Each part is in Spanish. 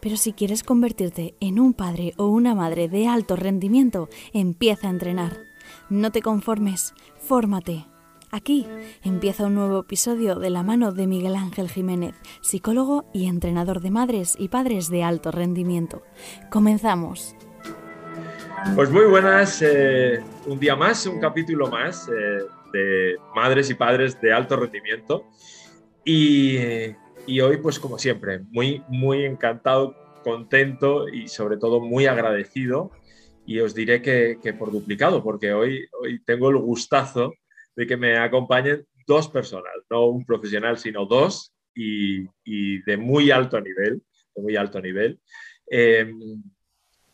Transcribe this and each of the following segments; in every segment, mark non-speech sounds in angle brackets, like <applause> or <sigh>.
Pero si quieres convertirte en un padre o una madre de alto rendimiento, empieza a entrenar. No te conformes, fórmate. Aquí empieza un nuevo episodio de la mano de Miguel Ángel Jiménez, psicólogo y entrenador de madres y padres de alto rendimiento. Comenzamos. Pues muy buenas, eh, un día más, un capítulo más eh, de madres y padres de alto rendimiento. Y, y, hoy, pues como siempre, muy, muy encantado, contento y sobre todo muy agradecido. Y os diré que, que por duplicado, porque hoy, hoy tengo el gustazo de que me acompañen dos personas, no un profesional, sino dos y, y de muy alto nivel, de muy alto nivel. Eh,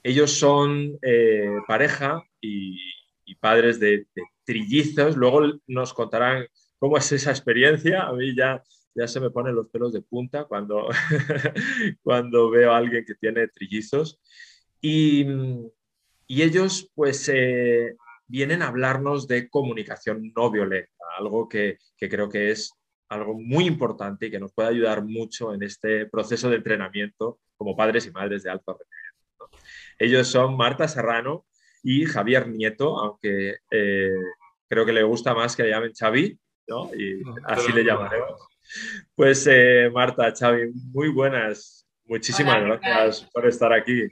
ellos son eh, pareja y, y, padres de, de, trillizos. Luego nos contarán cómo es esa experiencia. A mí ya, ya se me ponen los pelos de punta cuando, <laughs> cuando veo a alguien que tiene trillizos. Y, y ellos, pues, eh, vienen a hablarnos de comunicación no violenta, algo que, que, creo que es algo muy importante y que nos puede ayudar mucho en este proceso de entrenamiento como padres y madres de alto rendimiento. Ellos son Marta Serrano y Javier Nieto, aunque eh, creo que le gusta más que le llamen Xavi, ¿no? y así le llamaremos. Pues eh, Marta, Xavi, muy buenas. Muchísimas Hola, gracias por estar aquí.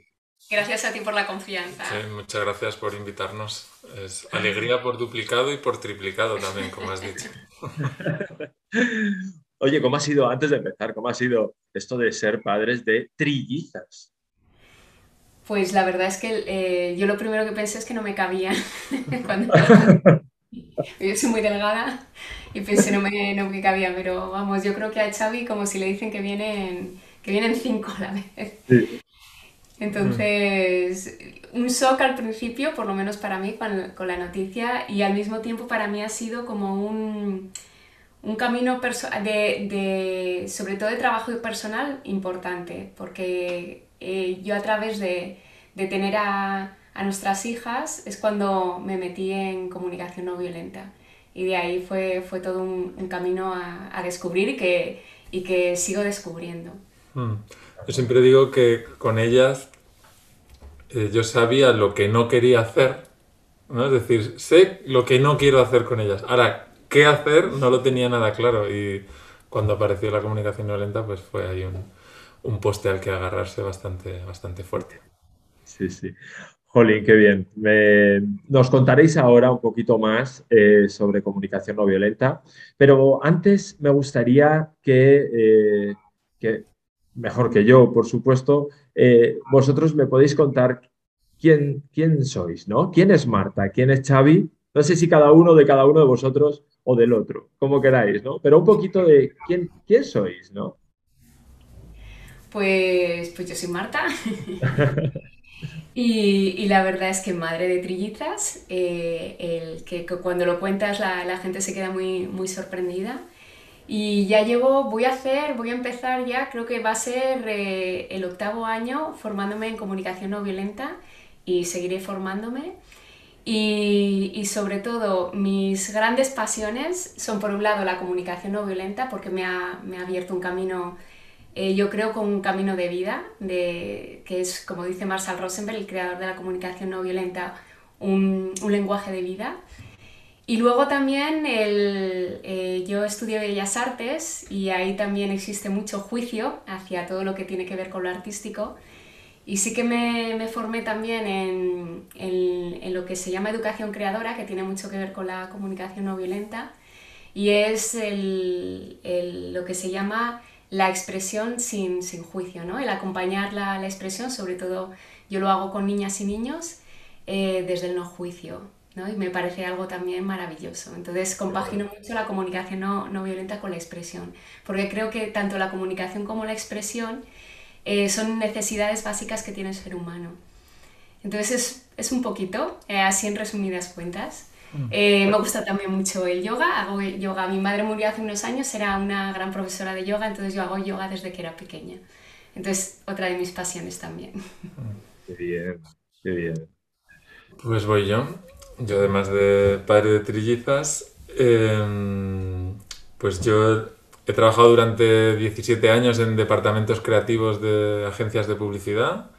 Gracias a ti por la confianza. Sí, muchas gracias por invitarnos. Es alegría por duplicado y por triplicado también, como has dicho. <laughs> Oye, ¿cómo ha sido, antes de empezar, cómo ha sido esto de ser padres de trillizas? Pues la verdad es que eh, yo lo primero que pensé es que no me cabían. <laughs> Cuando... <laughs> yo soy muy delgada y pensé no me, no me cabía, pero vamos, yo creo que a Xavi como si le dicen que vienen, que vienen cinco a la vez. Sí. Entonces, un shock al principio, por lo menos para mí, con, con, la noticia, y al mismo tiempo para mí ha sido como un, un camino de, de, sobre todo de trabajo personal, importante, porque eh, yo a través de, de tener a, a, nuestras hijas es cuando me metí en comunicación no violenta. Y de ahí fue, fue todo un, un camino a, a, descubrir y que, y que sigo descubriendo. Mm. Yo siempre digo que con ellas eh, yo sabía lo que no quería hacer, ¿no? Es decir, sé lo que no quiero hacer con ellas. Ahora, ¿qué hacer? No lo tenía nada claro y cuando apareció la comunicación violenta, pues fue ahí un, un poste al que agarrarse bastante, bastante fuerte. Sí, sí. Jolín, qué bien. Me... Nos contaréis ahora un poquito más eh, sobre comunicación no violenta, pero antes me gustaría que, eh, que mejor que yo, por supuesto, eh, vosotros me podéis contar quién, quién sois, ¿no? ¿Quién es Marta? ¿Quién es Xavi? No sé si cada uno de cada uno de vosotros o del otro, como queráis, ¿no? Pero un poquito de quién, quién sois, ¿no? Pues, pues yo soy Marta. <laughs> y, y, la verdad es que madre de trillizas, eh, el que, que, cuando lo cuentas la, la, gente se queda muy, muy sorprendida. Y ya llevo, voy a hacer, voy a empezar ya, creo que va a ser eh, el octavo año formándome en comunicación no violenta y seguiré formándome. Y, y, sobre todo, mis grandes pasiones son, por un lado, la comunicación no violenta, porque me ha, me ha abierto un camino, eh, yo creo, con un camino de vida, de, que es, como dice Marshall Rosenberg, el creador de la comunicación no violenta, un, un lenguaje de vida. Y luego también el, eh, yo estudié Bellas Artes y ahí también existe mucho juicio hacia todo lo que tiene que ver con lo artístico. Y sí que me, me formé también en, en, en, lo que se llama educación creadora, que tiene mucho que ver con la comunicación no violenta, y es el, el, lo que se llama la expresión sin, sin juicio, ¿no? el acompañar la, la, expresión, sobre todo yo lo hago con niñas y niños, eh, desde el no juicio. ¿no? Y me parece algo también maravilloso. Entonces compagino mucho la comunicación no, no, violenta con la expresión, porque creo que tanto la comunicación como la expresión eh, son necesidades básicas que tiene el ser humano. Entonces es, es un poquito, eh, así en resumidas cuentas. Mm. Eh, me gusta también mucho el yoga, hago yoga. Mi madre murió hace unos años, era una gran profesora de yoga, entonces yo hago yoga desde que era pequeña. Entonces, otra de mis pasiones también. Qué bien, qué bien. Pues voy yo. Yo, además de padre de trillizas, em, pues yo he trabajado durante 17 años en departamentos creativos de agencias de publicidad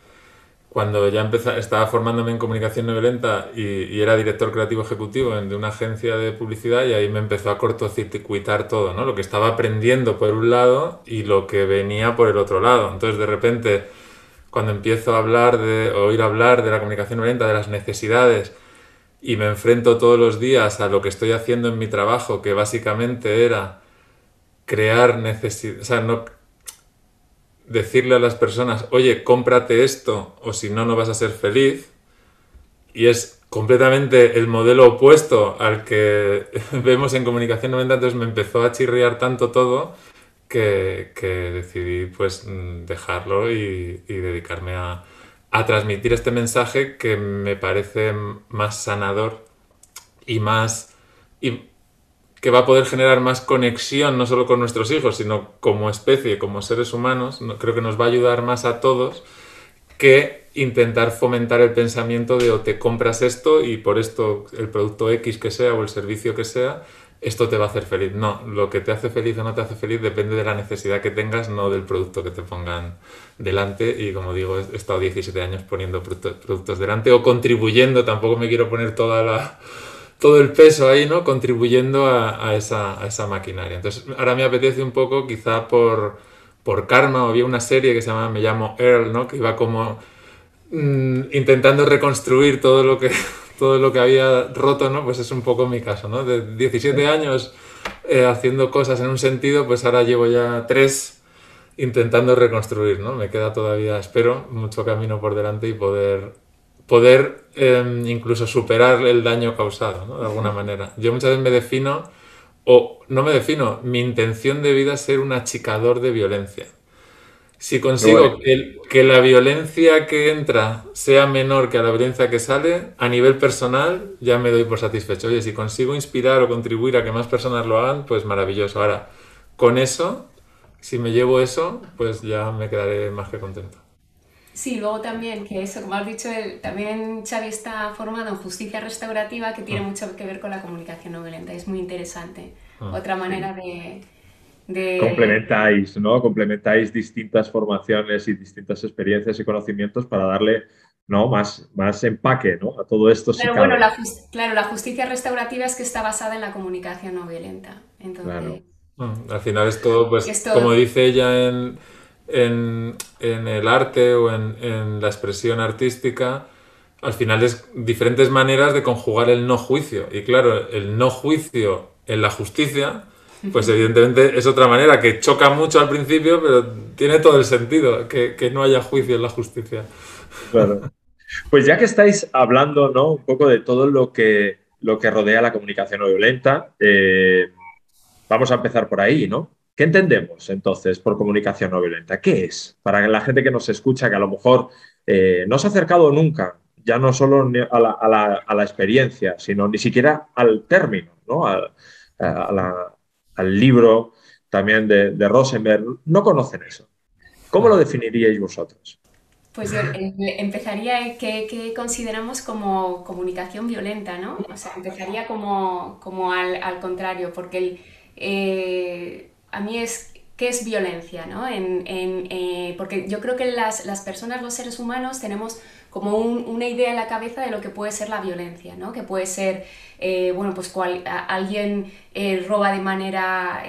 cuando ya empezaba, estaba formándome en comunicación no violenta y, era director creativo ejecutivo de una agencia de publicidad y ahí me empezó a cortocircuitar todo, ¿no? Lo que estaba aprendiendo por un lado y lo que venía por el otro lado. Entonces, de repente, cuando empiezo a hablar de, oír hablar de la comunicación no violenta, de las necesidades, y me enfrento todos los días a lo que estoy haciendo en mi trabajo, que básicamente era crear necesidades, o sea, no, decirle a las personas, oye, cómprate esto o si no, no vas a ser feliz. Y es completamente el modelo opuesto al que <laughs> vemos en comunicación 90, entonces me empezó a chirriar tanto todo que, decidí pues dejarlo y, dedicarme a, a, transmitir este mensaje que me parece más sanador y más... Y, que va a poder generar más conexión no solo con nuestros hijos, sino como especie, como seres humanos, creo que nos va a ayudar más a todos que intentar fomentar el pensamiento de o te compras esto y por esto el producto X que sea o el servicio que sea, esto te va a hacer feliz. No, lo que te hace feliz o no te hace feliz depende de la necesidad que tengas, no del producto que te pongan delante. Y como digo, he estado 17 años poniendo productos delante o contribuyendo, tampoco me quiero poner toda la todo el peso ahí, ¿no? Contribuyendo a, esa, a, esa, maquinaria. Entonces, ahora me apetece un poco, quizá por, por karma, había una serie que se llama Me llamo Earl, ¿no? Que iba como mm, intentando reconstruir todo lo que <laughs> todo lo que había roto, ¿no? Pues es un poco mi caso, ¿no? De 17 años eh, haciendo cosas en un sentido, pues ahora llevo ya tres intentando reconstruir, ¿no? Me queda todavía, espero, mucho camino por delante y poder poder em, incluso superar el daño causado, ¿no? De alguna manera. Yo muchas veces me defino, o no me defino, mi intención de vida es ser un achicador de violencia. Si consigo que, que, la violencia que entra sea menor que la violencia que sale, a nivel personal ya me doy por satisfecho. Oye, si consigo inspirar o contribuir a que más personas lo hagan, pues maravilloso. Ahora, con eso, si me llevo eso, pues ya me quedaré más que contento. Sí, luego también, que eso, como has dicho, también Xavi está formado en justicia restaurativa que tiene ah. mucho que ver con la comunicación no violenta. Es muy interesante. Ah. Otra manera de, de, Complementáis, ¿no? Complementáis distintas formaciones y distintas experiencias y conocimientos para darle ¿no? más, más empaque ¿no? a todo esto. Pero bueno, la claro, la justicia restaurativa es que está basada en la comunicación no violenta. Entonces... Ah, al final es todo, pues, como dice ella en en, el arte o en, la expresión artística, al final es diferentes maneras de conjugar el no juicio. Y claro, el no juicio en la justicia, pues <laughs> evidentemente es otra manera que choca mucho al principio, pero tiene todo el sentido que, no haya juicio en la justicia. Claro. Pues ya que estáis hablando ¿no? un poco de todo lo que, lo que rodea la comunicación no violenta, eh, vamos a empezar por ahí, ¿no? ¿Qué entendemos entonces por comunicación no violenta? ¿Qué es? Para la gente que nos escucha, que a lo mejor eh, no se ha acercado nunca, ya no solo a la, experiencia, sino ni siquiera al término, ¿no? al libro también de, Rosenberg, no conocen eso. ¿Cómo lo definiríais vosotros? Pues yo eh, empezaría que, consideramos como comunicación violenta, ¿no? O sea, empezaría como, como al, al contrario, porque el, eh, a mí es qué es violencia, ¿no? En, eh, porque yo creo que las, las, personas, los seres humanos, tenemos como una idea en la cabeza de lo que puede ser la violencia, ¿no? Que puede ser, eh, bueno, pues alguien eh, roba de manera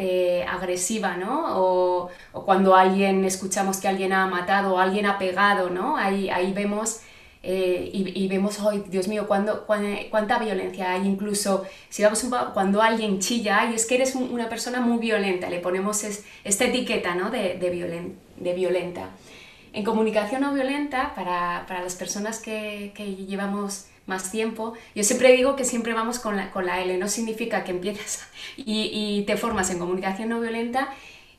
agresiva, ¿no? O, o, cuando alguien, escuchamos que alguien ha matado o alguien ha pegado, ¿no? Ahí, ahí vemos eh, y, vemos, hoy Dios mío, cuánta violencia hay! Incluso si vamos cuando alguien chilla, y es que eres una persona muy violenta, le ponemos esta etiqueta ¿no? de, de, de, violenta. En comunicación no violenta, para, para las personas que, llevamos más tiempo, yo siempre digo que siempre vamos con la, con la L, no significa que empiezas <laughs> y, te formas en comunicación no violenta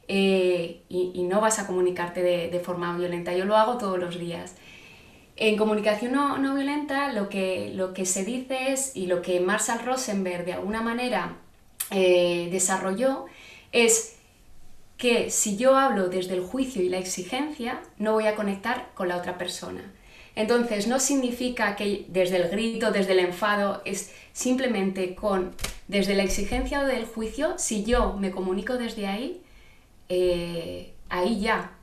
eh, y, no vas a comunicarte de, forma violenta. Yo lo hago todos los días. En comunicación no, violenta lo que, lo que se dice es, y lo que Marshall Rosenberg de alguna manera eh, desarrolló, es que si yo hablo desde el juicio y la exigencia, no voy a conectar con la otra persona. Entonces, no significa que desde el grito, desde el enfado, es simplemente con, desde la exigencia o del juicio, si yo me comunico desde ahí, eh, ahí ya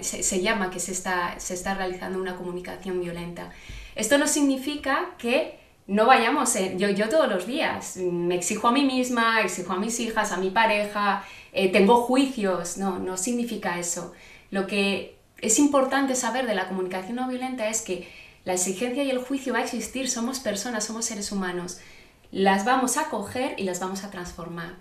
se, llama que se está, se está realizando una comunicación violenta. Esto no significa que no vayamos, yo, yo todos los días me exijo a mí misma, exijo a mis hijas, a mi pareja, eh, tengo juicios, no, no significa eso. Lo que es importante saber de la comunicación no violenta es que la exigencia y el juicio va a existir, somos personas, somos seres humanos, las vamos a coger y las vamos a transformar.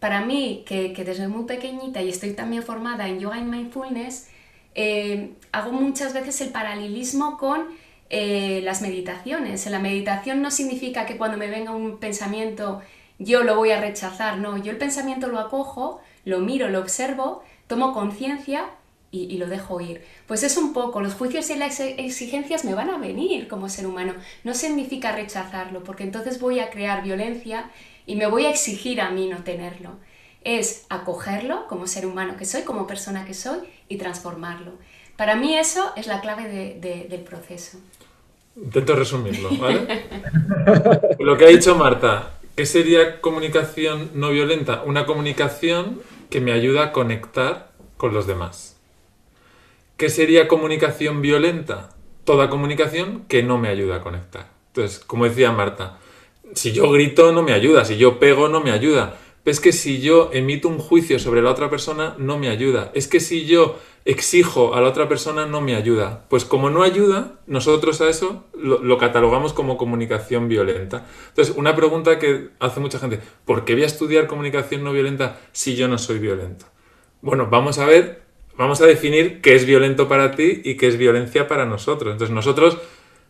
Para mí, que, desde muy pequeñita y estoy también formada en yoga y mindfulness, eh, hago muchas veces el paralelismo con eh, las meditaciones. En la meditación no significa que cuando me venga un pensamiento yo lo voy a rechazar, no, yo el pensamiento lo acojo, lo miro, lo observo, tomo conciencia y, lo dejo ir. Pues es un poco, los juicios y las exigencias me van a venir como ser humano, no significa rechazarlo, porque entonces voy a crear violencia y me voy a exigir a mí no tenerlo. Es acogerlo como ser humano que soy, como persona que soy y transformarlo. Para mí eso es la clave del proceso. Intento resumirlo, ¿vale? <laughs> Lo que ha dicho Marta, ¿qué sería comunicación no violenta? Una comunicación que me ayuda a conectar con los demás. ¿Qué sería comunicación violenta? Toda comunicación que no me ayuda a conectar. Entonces, como decía Marta, si yo grito no me ayuda, si yo pego no me ayuda. Es que si yo emito un juicio sobre la otra persona no me ayuda. Es que si yo exijo a la otra persona no me ayuda. Pues como no ayuda, nosotros a eso lo, catalogamos como comunicación violenta. Entonces, una pregunta que hace mucha gente, ¿por qué voy a estudiar comunicación no violenta si yo no soy violento? Bueno, vamos a ver vamos a definir qué es violento para ti y qué es violencia para nosotros. Entonces nosotros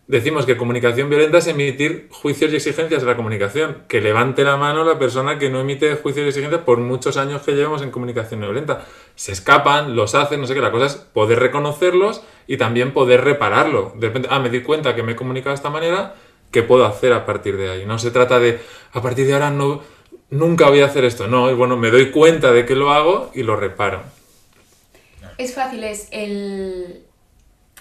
decimos que comunicación violenta es emitir juicios y exigencias de la comunicación. Que levante la mano la persona que no emite juicios y exigencias por muchos años que llevamos en comunicación violenta. Se escapan, los hacen, no sé qué. La cosa es poder reconocerlos y también poder repararlo. De repente, ah, me di cuenta que me he comunicado de esta manera, ¿qué puedo hacer a partir de ahí? No se trata de, a partir de ahora no, nunca voy a hacer esto. No, y bueno, me doy cuenta de que lo hago y lo reparo es fácil, es el...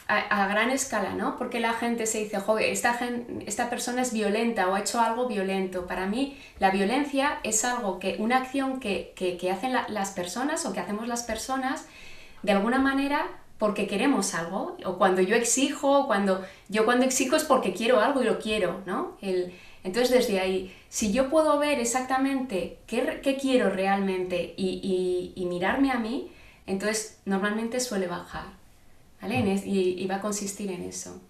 A, gran escala, ¿no? Porque la gente se dice, joder, esta, esta persona es violenta o ha hecho algo violento. Para mí, la violencia es algo que, una acción que, hacen las personas o que hacemos las personas de alguna manera porque queremos algo. O cuando yo exijo, cuando yo cuando exijo es porque quiero algo y lo quiero, ¿no? Entonces, desde ahí, si yo puedo ver exactamente qué, quiero realmente y, y mirarme a mí, entonces, normalmente suele bajar, Mm. y, va a consistir en eso.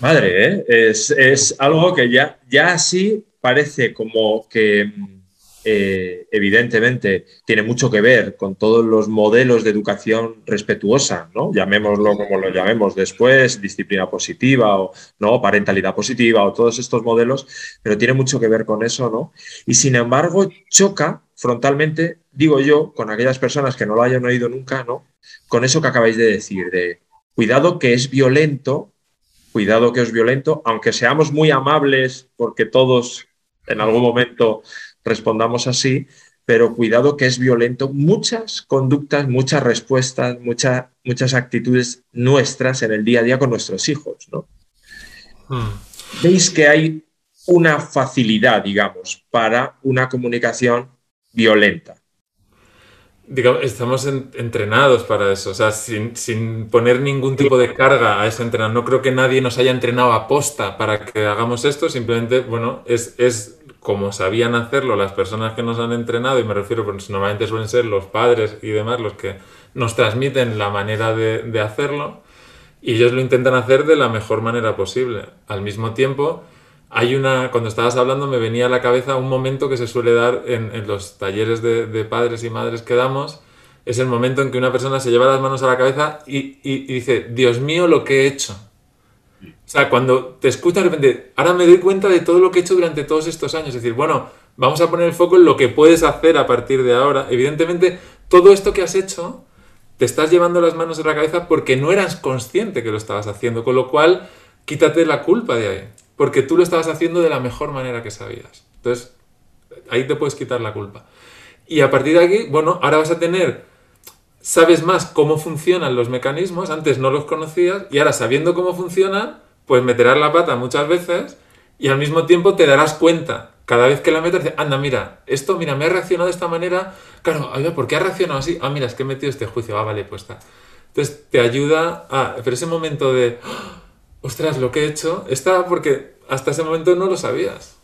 Madre, ¿eh? es, algo que ya, ya sí parece como que eh, evidentemente tiene mucho que ver con todos los modelos de educación respetuosa, ¿no? Llamémoslo como lo llamemos después, disciplina positiva o no, parentalidad positiva o todos estos modelos, pero tiene mucho que ver con eso, ¿no? Y sin embargo choca frontalmente, digo yo, con aquellas personas que no lo hayan oído nunca, ¿no? Con eso que acabáis de decir, de cuidado que es violento, cuidado que es violento, aunque seamos muy amables, porque todos en algún momento respondamos así, pero cuidado que es violento muchas conductas, muchas respuestas, muchas actitudes nuestras en el día a día con nuestros hijos, ¿no? Hmm. Veis que hay una facilidad, digamos, para una comunicación violenta. Digamos, estamos entrenados para eso, o sea, sin, poner ningún tipo de carga a ese entrenamiento. No creo que nadie nos haya entrenado a posta para que hagamos esto, simplemente, bueno, es, es como sabían hacerlo las personas que nos han entrenado, y me refiero, pues normalmente suelen ser los padres y demás los que nos transmiten la manera de, de hacerlo, y ellos lo intentan hacer de la mejor manera posible. Al mismo tiempo, hay una, cuando estabas hablando me venía a la cabeza un momento que se suele dar en, los talleres de, padres y madres que damos, es el momento en que una persona se lleva las manos a la cabeza y, dice, Dios mío, lo que he hecho. O sea, cuando te escuchas de repente, ahora me doy cuenta de todo lo que he hecho durante todos estos años, es decir, bueno, vamos a poner el foco en lo que puedes hacer a partir de ahora. Evidentemente, todo esto que has hecho, te estás llevando las manos a la cabeza porque no eras consciente que lo estabas haciendo, con lo cual quítate la culpa de ahí, porque tú lo estabas haciendo de la mejor manera que sabías. Entonces, ahí te puedes quitar la culpa. Y a partir de aquí, bueno, ahora vas a tener, sabes más cómo funcionan los mecanismos, antes no los conocías, y ahora sabiendo cómo funcionan, pues meterás la pata muchas veces y al mismo tiempo te darás cuenta cada vez que la metas, anda, mira, esto, mira, me ha reaccionado de esta manera, claro, ¿por qué ha reaccionado así? Ah, mira, es que he metido este juicio, ah, vale, pues está. Entonces te ayuda a, pero ese momento de, ostras, lo que he hecho, está porque hasta ese momento no lo sabías.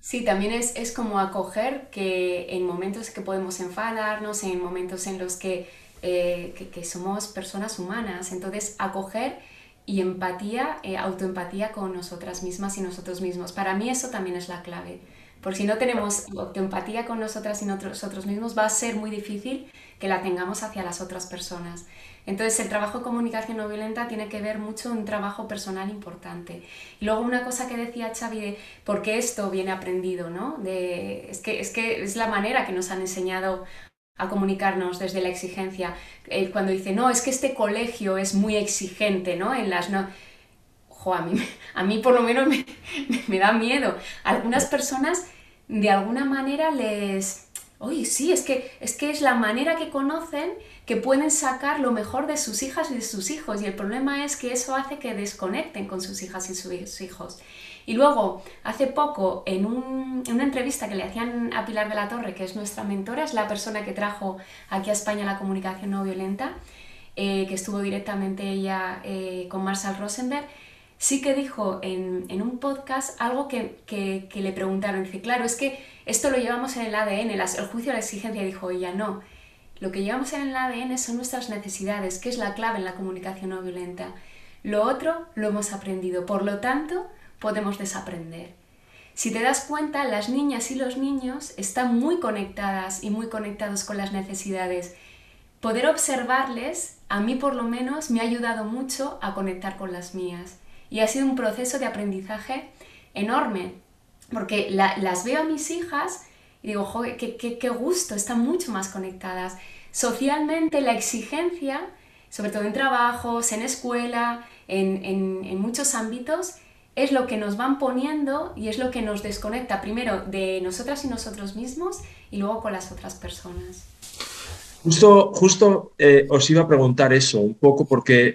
Sí, también es, es como acoger que en momentos que podemos enfadarnos, en momentos en los que, eh, que, somos personas humanas, entonces acoger y empatía, eh, autoempatía con nosotras mismas y nosotros mismos. Para mí eso también es la clave. Porque si no tenemos autoempatía con nosotras y nosotros mismos, va a ser muy difícil que la tengamos hacia las otras personas. Entonces el trabajo de comunicación no violenta tiene que ver mucho un trabajo personal importante. Y luego una cosa que decía Xavi de por qué esto viene aprendido, ¿no? De, es, que, es que es la manera que nos han enseñado a comunicarnos desde la exigencia. Eh, cuando dice, no, es que este colegio es muy exigente, ¿no? En las no... a mí, a mí por lo menos me, <laughs> me da miedo. Algunas personas de alguna manera les Oye, sí, es que, es que es la manera que conocen que pueden sacar lo mejor de sus hijas y de sus hijos. Y el problema es que eso hace que desconecten con sus hijas y sus hijos. Y luego, hace poco, en, una entrevista que le hacían a Pilar de la Torre, que es nuestra mentora, es la persona que trajo aquí a España la comunicación no violenta, eh, que estuvo directamente ella eh, con Marshall Rosenberg, sí que dijo en, un podcast algo que, que, le preguntaron. Dice, claro, es que esto lo llevamos en el ADN, el juicio de la exigencia. Dijo ella, no, lo que llevamos en el ADN son nuestras necesidades, que es la clave en la comunicación no violenta. Lo otro lo hemos aprendido, por lo tanto, podemos desaprender. Si te das cuenta, las niñas y los niños están muy conectadas y muy conectados con las necesidades. Poder observarles, a mí por lo menos, me ha ayudado mucho a conectar con las mías. Y ha sido un proceso de aprendizaje enorme, porque las veo a mis hijas y digo, joder, qué, gusto, están mucho más conectadas. Socialmente la exigencia, sobre todo en trabajos, en escuela, en, en muchos ámbitos, es lo que nos van poniendo y es lo que nos desconecta primero de nosotras y nosotros mismos y luego con las otras personas. Justo, justo eh, os iba a preguntar eso un poco porque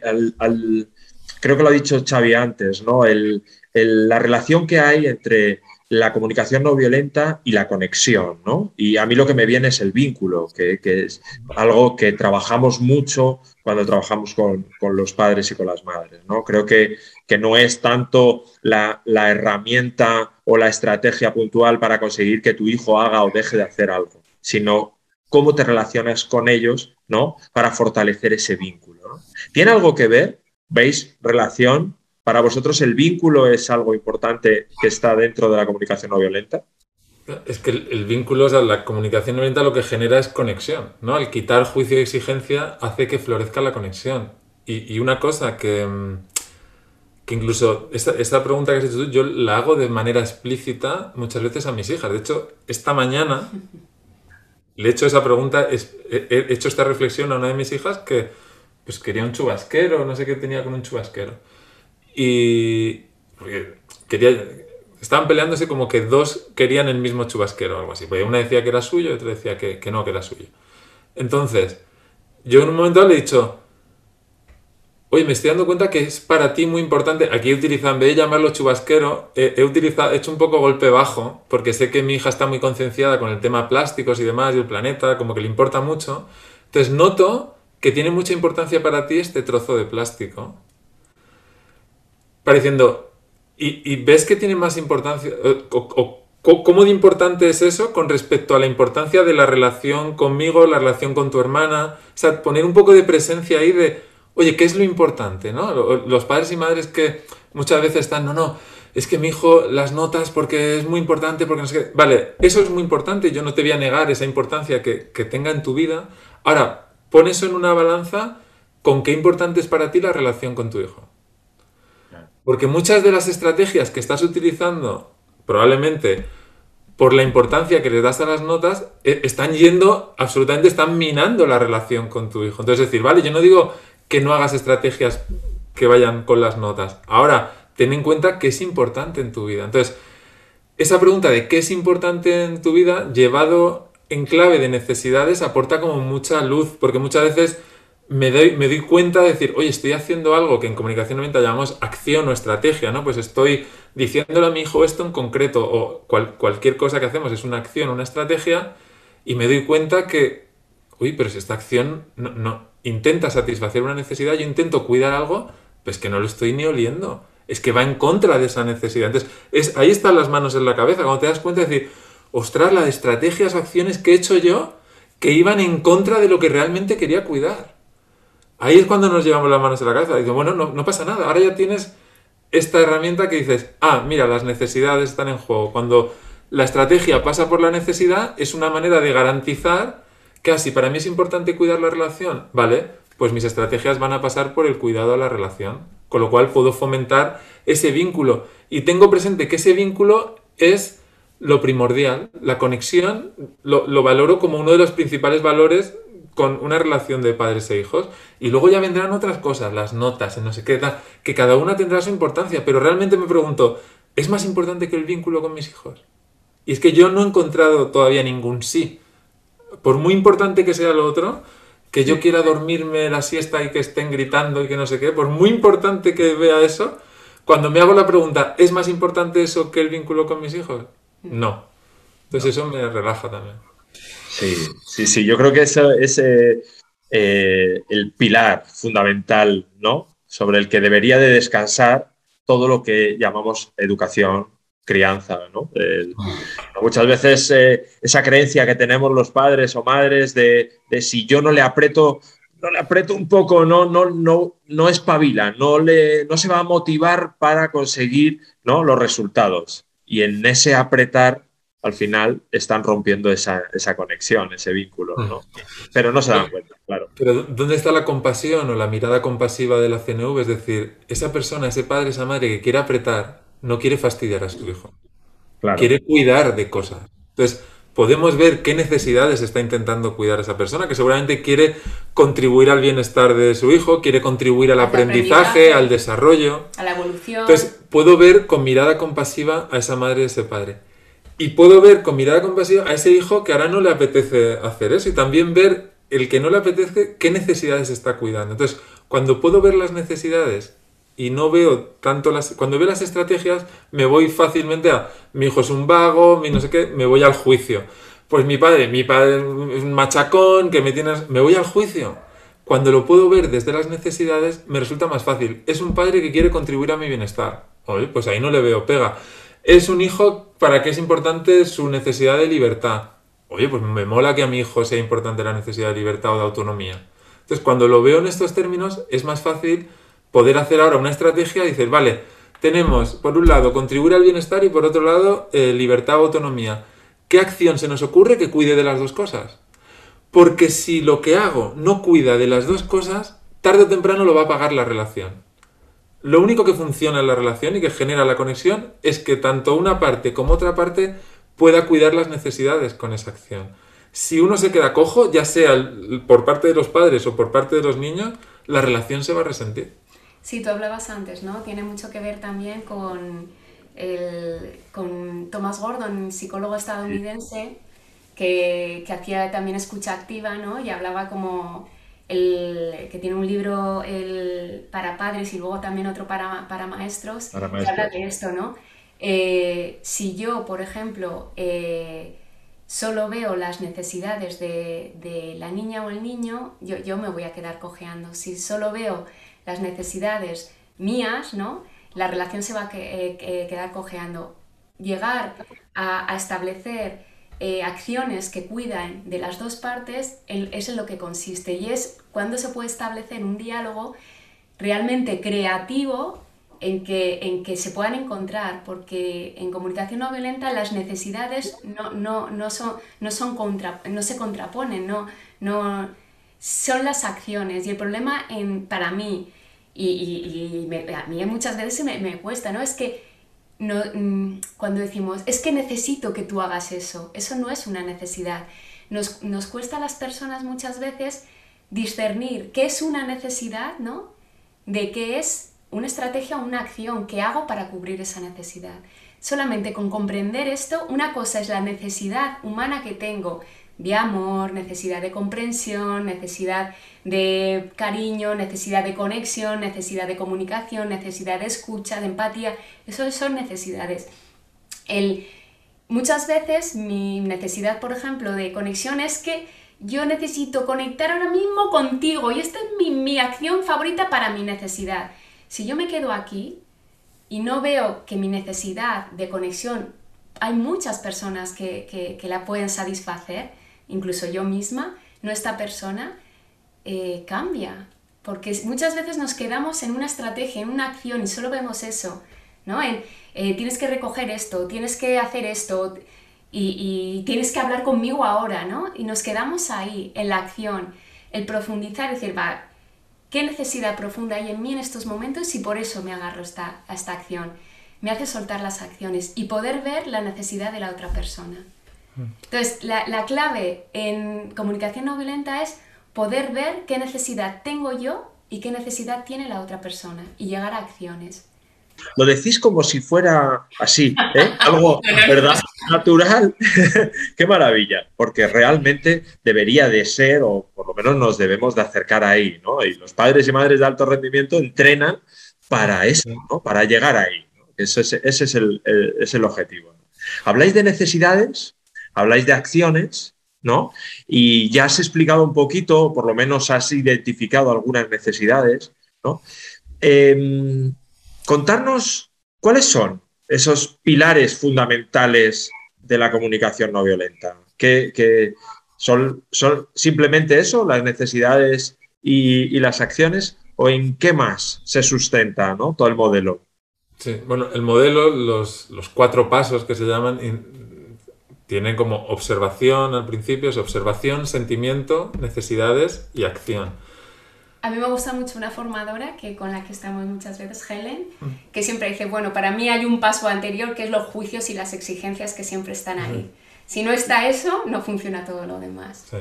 creo que lo ha dicho Xavi antes, ¿no? la relación que hay entre la comunicación no violenta y la conexión, ¿no? Y a mí lo que me viene es el vínculo, que, es algo que trabajamos mucho cuando trabajamos con, los padres y con las madres, ¿no? Creo que, que no es tanto la, herramienta o la estrategia puntual para conseguir que tu hijo haga o deje de hacer algo, sino cómo te relacionas con ellos, ¿no? Para fortalecer ese vínculo. ¿Tiene algo que ver? ¿Veis relación ¿Para vosotros el vínculo es algo importante que está dentro de la comunicación no violenta? Es que el, vínculo, o sea, la comunicación no violenta lo que genera es conexión, ¿no? Al quitar juicio y exigencia hace que florezca la conexión. Y, una cosa que, mm, que incluso esta, pregunta que has hecho tú, yo la hago de manera explícita muchas veces a mis hijas. De hecho, esta mañana le he hecho esa pregunta, he, hecho esta reflexión a una de mis hijas que pues quería un chubasquero, no sé qué tenía con un chubasquero. Y quería, estaban peleándose como que dos querían el mismo chubasquero o algo así. Porque una decía que era suyo y otra decía que, que no, que era suyo. Entonces, yo en un momento le he dicho, oye, me estoy dando cuenta que es para ti muy importante, aquí he utilizado, en vez de llamarlo chubasquero, he, utilizado, he hecho un poco golpe bajo, porque sé que mi hija está muy concienciada con el tema plásticos y demás, y el planeta, como que le importa mucho. Entonces noto que tiene mucha importancia para ti este trozo de plástico pareciendo, ¿y, ves que tiene más importancia? O, ¿Cómo de importante es eso con respecto a la importancia de la relación conmigo, la relación con tu hermana? O sea, poner un poco de presencia ahí de, oye, ¿qué es lo importante? ¿no? Los padres y madres que muchas veces están, no, no, es que mi hijo las notas porque es muy importante, porque no sé qué. Vale, eso es muy importante, yo no te voy a negar esa importancia que, que tenga en tu vida. Ahora, pon eso en una balanza con qué importante es para ti la relación con tu hijo. Porque muchas de las estrategias que estás utilizando, probablemente por la importancia que les das a las notas, eh, están yendo, absolutamente están minando la relación con tu hijo. Entonces, decir, vale, yo no digo que no hagas estrategias que vayan con las notas. Ahora, ten en cuenta qué es importante en tu vida. Entonces, esa pregunta de qué es importante en tu vida, llevado en clave de necesidades, aporta como mucha luz, porque muchas veces me doy, me doy cuenta de decir, oye, estoy haciendo algo que en comunicación mental llamamos acción o estrategia, ¿no? Pues estoy diciéndole a mi hijo esto en concreto, o cualquier cosa que hacemos es una acción, una estrategia, y me doy cuenta que, uy, pero si esta acción no, no intenta satisfacer una necesidad, yo intento cuidar algo, pues que no lo estoy ni oliendo. Es que va en contra de esa necesidad. Entonces, es, ahí están las manos en la cabeza. Cuando te das cuenta de decir, ostras, las estrategias acciones que he hecho yo que iban en contra de lo que realmente quería cuidar. Ahí es cuando nos llevamos las manos en la cabeza. Digo, bueno, no, pasa nada. Ahora ya tienes esta herramienta que dices, ah, mira, las necesidades están en juego. Cuando la estrategia pasa por la necesidad, es una manera de garantizar que así, ah, para mí es importante cuidar la relación, vale, pues mis estrategias van a pasar por el cuidado a la relación. Con lo cual puedo fomentar ese vínculo. Y tengo presente que ese vínculo es lo primordial. La conexión lo, lo valoro como uno de los principales valores con una relación de padres e hijos y luego ya vendrán otras cosas, las notas, no sé qué, que cada una tendrá su importancia, pero realmente me pregunto, ¿es más importante que el vínculo con mis hijos? Y es que yo no he encontrado todavía ningún sí. Por muy importante que sea lo otro, que yo quiera dormirme la siesta y que estén gritando y que no sé qué, por muy importante que vea eso, cuando me hago la pregunta, ¿es más importante eso que el vínculo con mis hijos? No. Entonces eso me relaja también. Sí, sí, sí. Yo creo que eso es eh, eh, el pilar fundamental, ¿no? Sobre el que debería de descansar todo lo que llamamos educación, crianza, ¿no? muchas veces eh, esa creencia que tenemos los padres o madres de, si yo no le aprieto, no le aprieto un poco, no, no, no, no espabila, no, le, no se va a motivar para conseguir ¿no? los resultados. Y en ese apretar al final están rompiendo esa, conexión, ese vínculo, ¿no? Pero no se dan cuenta, claro. Pero ¿dónde está la compasión o la mirada compasiva de la CNV? Es decir, esa persona, ese padre, esa madre que quiere apretar, no quiere fastidiar a su hijo. Quiere cuidar de cosas. Entonces, podemos ver qué necesidades está intentando cuidar esa persona, que seguramente quiere contribuir al bienestar de su hijo, quiere contribuir al, aprendizaje, al desarrollo. A la evolución. Entonces, puedo ver con mirada compasiva a esa madre y ese padre y puedo ver con mirada compasiva a ese hijo que ahora no le apetece hacer eso y también ver el que no le apetece qué necesidades está cuidando. Entonces, cuando puedo ver las necesidades y no veo tanto las... Cuando veo las estrategias, me voy fácilmente a mi hijo es un vago, mi no sé qué, me voy al juicio. Pues mi padre, mi padre es un machacón, que me tienes... Me voy al juicio. Cuando lo puedo ver desde las necesidades, me resulta más fácil. Es un padre que quiere contribuir a mi bienestar. Oye, pues ahí no le veo pega es un hijo para que es importante su necesidad de libertad. Oye, pues me mola que a mi hijo sea importante la necesidad de libertad o de autonomía. Entonces, cuando lo veo en estos términos, es más fácil poder hacer ahora una estrategia y decir, vale, tenemos por un lado contribuir al bienestar y por otro lado eh, libertad o autonomía. ¿Qué acción se nos ocurre que cuide de las dos cosas? Porque si lo que hago no cuida de las dos cosas, tarde o temprano lo va a pagar la relación. Lo único que funciona en la relación y que genera la conexión es que tanto una parte como otra parte pueda cuidar las necesidades con esa acción. Si uno se queda cojo, ya sea por parte de los padres o por parte de los niños, la relación se va a resentir. Sí, tú hablabas antes, ¿no? Tiene mucho que ver también con, el, con Thomas Gordon, psicólogo estadounidense, que, que hacía también escucha activa, ¿no? Y hablaba como el, que tiene un libro el, para padres y luego también otro para, para maestros, que habla de esto, ¿no? Eh, si yo, por ejemplo, eh, solo veo las necesidades de, de, la niña o el niño, yo, yo, me voy a quedar cojeando. Si solo veo las necesidades mías, ¿no? La relación se va a eh, quedar cojeando. Llegar a, a establecer eh, acciones que cuidan de las dos partes es en lo que consiste y es cuando se puede establecer un diálogo realmente creativo en que, en que se puedan encontrar, porque en comunicación no violenta las necesidades no, no, no, son, no, son contra, no se contraponen, no, no, son las acciones. Y el problema en, para mí, y, a mí muchas veces me, me cuesta, ¿no? es que no, mm, cuando decimos, es que necesito que tú hagas eso, eso no es una necesidad. Nos, nos cuesta a las personas muchas veces discernir qué es una necesidad, ¿no? De qué es una estrategia o una acción que hago para cubrir esa necesidad. Solamente con comprender esto, una cosa es la necesidad humana que tengo de amor, necesidad de comprensión, necesidad de cariño, necesidad de conexión, necesidad de comunicación, necesidad de escucha, de empatía. Eso son necesidades. El, muchas veces mi necesidad, por ejemplo, de conexión es que yo necesito conectar ahora mismo contigo y esta es mi, mi acción favorita para mi necesidad. Si yo me quedo aquí y no veo que mi necesidad de conexión, hay muchas personas que, que la pueden satisfacer, incluso yo misma, no esta persona, eh, cambia. Porque muchas veces nos quedamos en una estrategia, en una acción y solo vemos eso, ¿no? Eh, tienes que recoger esto, tienes que hacer esto y, y, tienes que hablar conmigo ahora, ¿no? Y nos quedamos ahí, en la acción, el profundizar, decir, va, ¿qué necesidad profunda hay en mí en estos momentos y por eso me agarro esta, a esta acción? Me hace soltar las acciones y poder ver la necesidad de la otra persona. Entonces, la, la, clave en comunicación no violenta es poder ver qué necesidad tengo yo y qué necesidad tiene la otra persona y llegar a acciones. Lo decís como si fuera así, ¿eh? <laughs> algo, ¿verdad? Natural. <laughs> qué maravilla, porque realmente debería de ser, o por lo menos nos debemos de acercar ahí, ¿no? Y los padres y madres de alto rendimiento entrenan para eso, ¿no? Para llegar ahí. ¿no? Ese, es, ese es, el, el, es el objetivo. Habláis de necesidades, habláis de acciones, ¿no? Y ya has explicado un poquito, por lo menos has identificado algunas necesidades, ¿no? Eh, contarnos cuáles son esos pilares fundamentales de la comunicación no violenta. ¿Que, son, son, simplemente eso, las necesidades y, las acciones? ¿O en qué más se sustenta ¿no? todo el modelo? Sí, bueno, el modelo, los cuatro pasos que se llaman, tienen como observación al principio, es observación, sentimiento, necesidades y acción. A mí me gusta mucho una formadora que con la que estamos muchas veces, Helen, que siempre dice, bueno, para mí hay un paso anterior que es los juicios y las exigencias que siempre están ahí. Si no está eso, no funciona todo lo demás. Sí.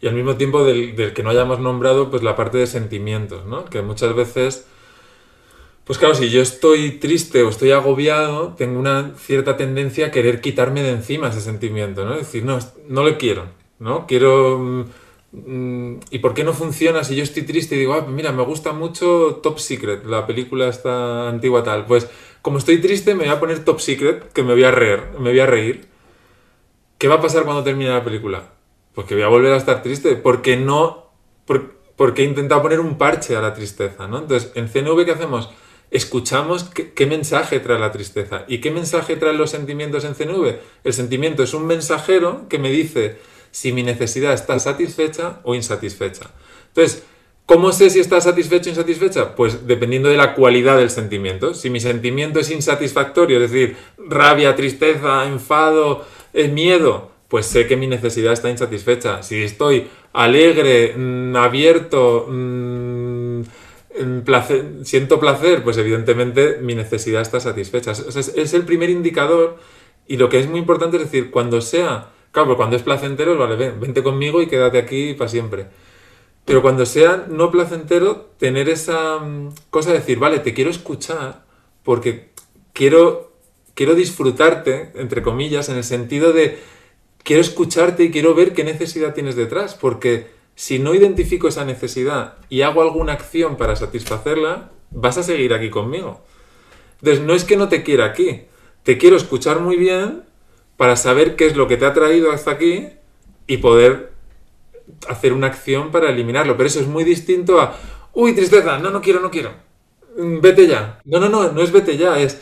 Y al mismo tiempo del, del, que no hayamos nombrado, pues la parte de sentimientos, ¿no? Que muchas veces, pues claro, si yo estoy triste o estoy agobiado, tengo una cierta tendencia a querer quitarme de encima ese sentimiento, ¿no? Es decir, no, no lo quiero, ¿no? Quiero ¿Y por qué no funciona si yo estoy triste y digo, ah, mira, me gusta mucho Top Secret, la película esta antigua tal? Pues como estoy triste me voy a poner Top Secret, que me voy a reír, me voy a reír. ¿Qué va a pasar cuando termine la película? Pues que voy a volver a estar triste, porque no, por, porque he intentado poner un parche a la tristeza, ¿no? Entonces, en CNV, ¿qué hacemos? Escuchamos qué, mensaje trae la tristeza. ¿Y qué mensaje traen los sentimientos en CNV? El sentimiento es un mensajero que me dice si mi necesidad está satisfecha o insatisfecha. Entonces, ¿cómo sé si está satisfecha o insatisfecha? Pues dependiendo de la cualidad del sentimiento. Si mi sentimiento es insatisfactorio, es decir, rabia, tristeza, enfado, eh, miedo, pues sé que mi necesidad está insatisfecha. Si estoy alegre, mmm, abierto, mmm, placer, siento placer, pues evidentemente mi necesidad está satisfecha. Es, es el primer indicador y lo que es muy importante es decir, cuando sea Claro, cuando es placentero, vale, ven, vente conmigo y quédate aquí para siempre. Pero cuando sea no placentero, tener esa mm, cosa de decir, vale, te quiero escuchar porque quiero, quiero disfrutarte, entre comillas, en el sentido de quiero escucharte y quiero ver qué necesidad tienes detrás, porque si no identifico esa necesidad y hago alguna acción para satisfacerla, vas a seguir aquí conmigo. Entonces, no es que no te quiera aquí, te quiero escuchar muy bien para saber qué es lo que te ha traído hasta aquí y poder hacer una acción para eliminarlo. Pero eso es muy distinto a, uy, tristeza, no, no quiero, no quiero. Mm, vete ya. No, no, no, no es vete ya, es,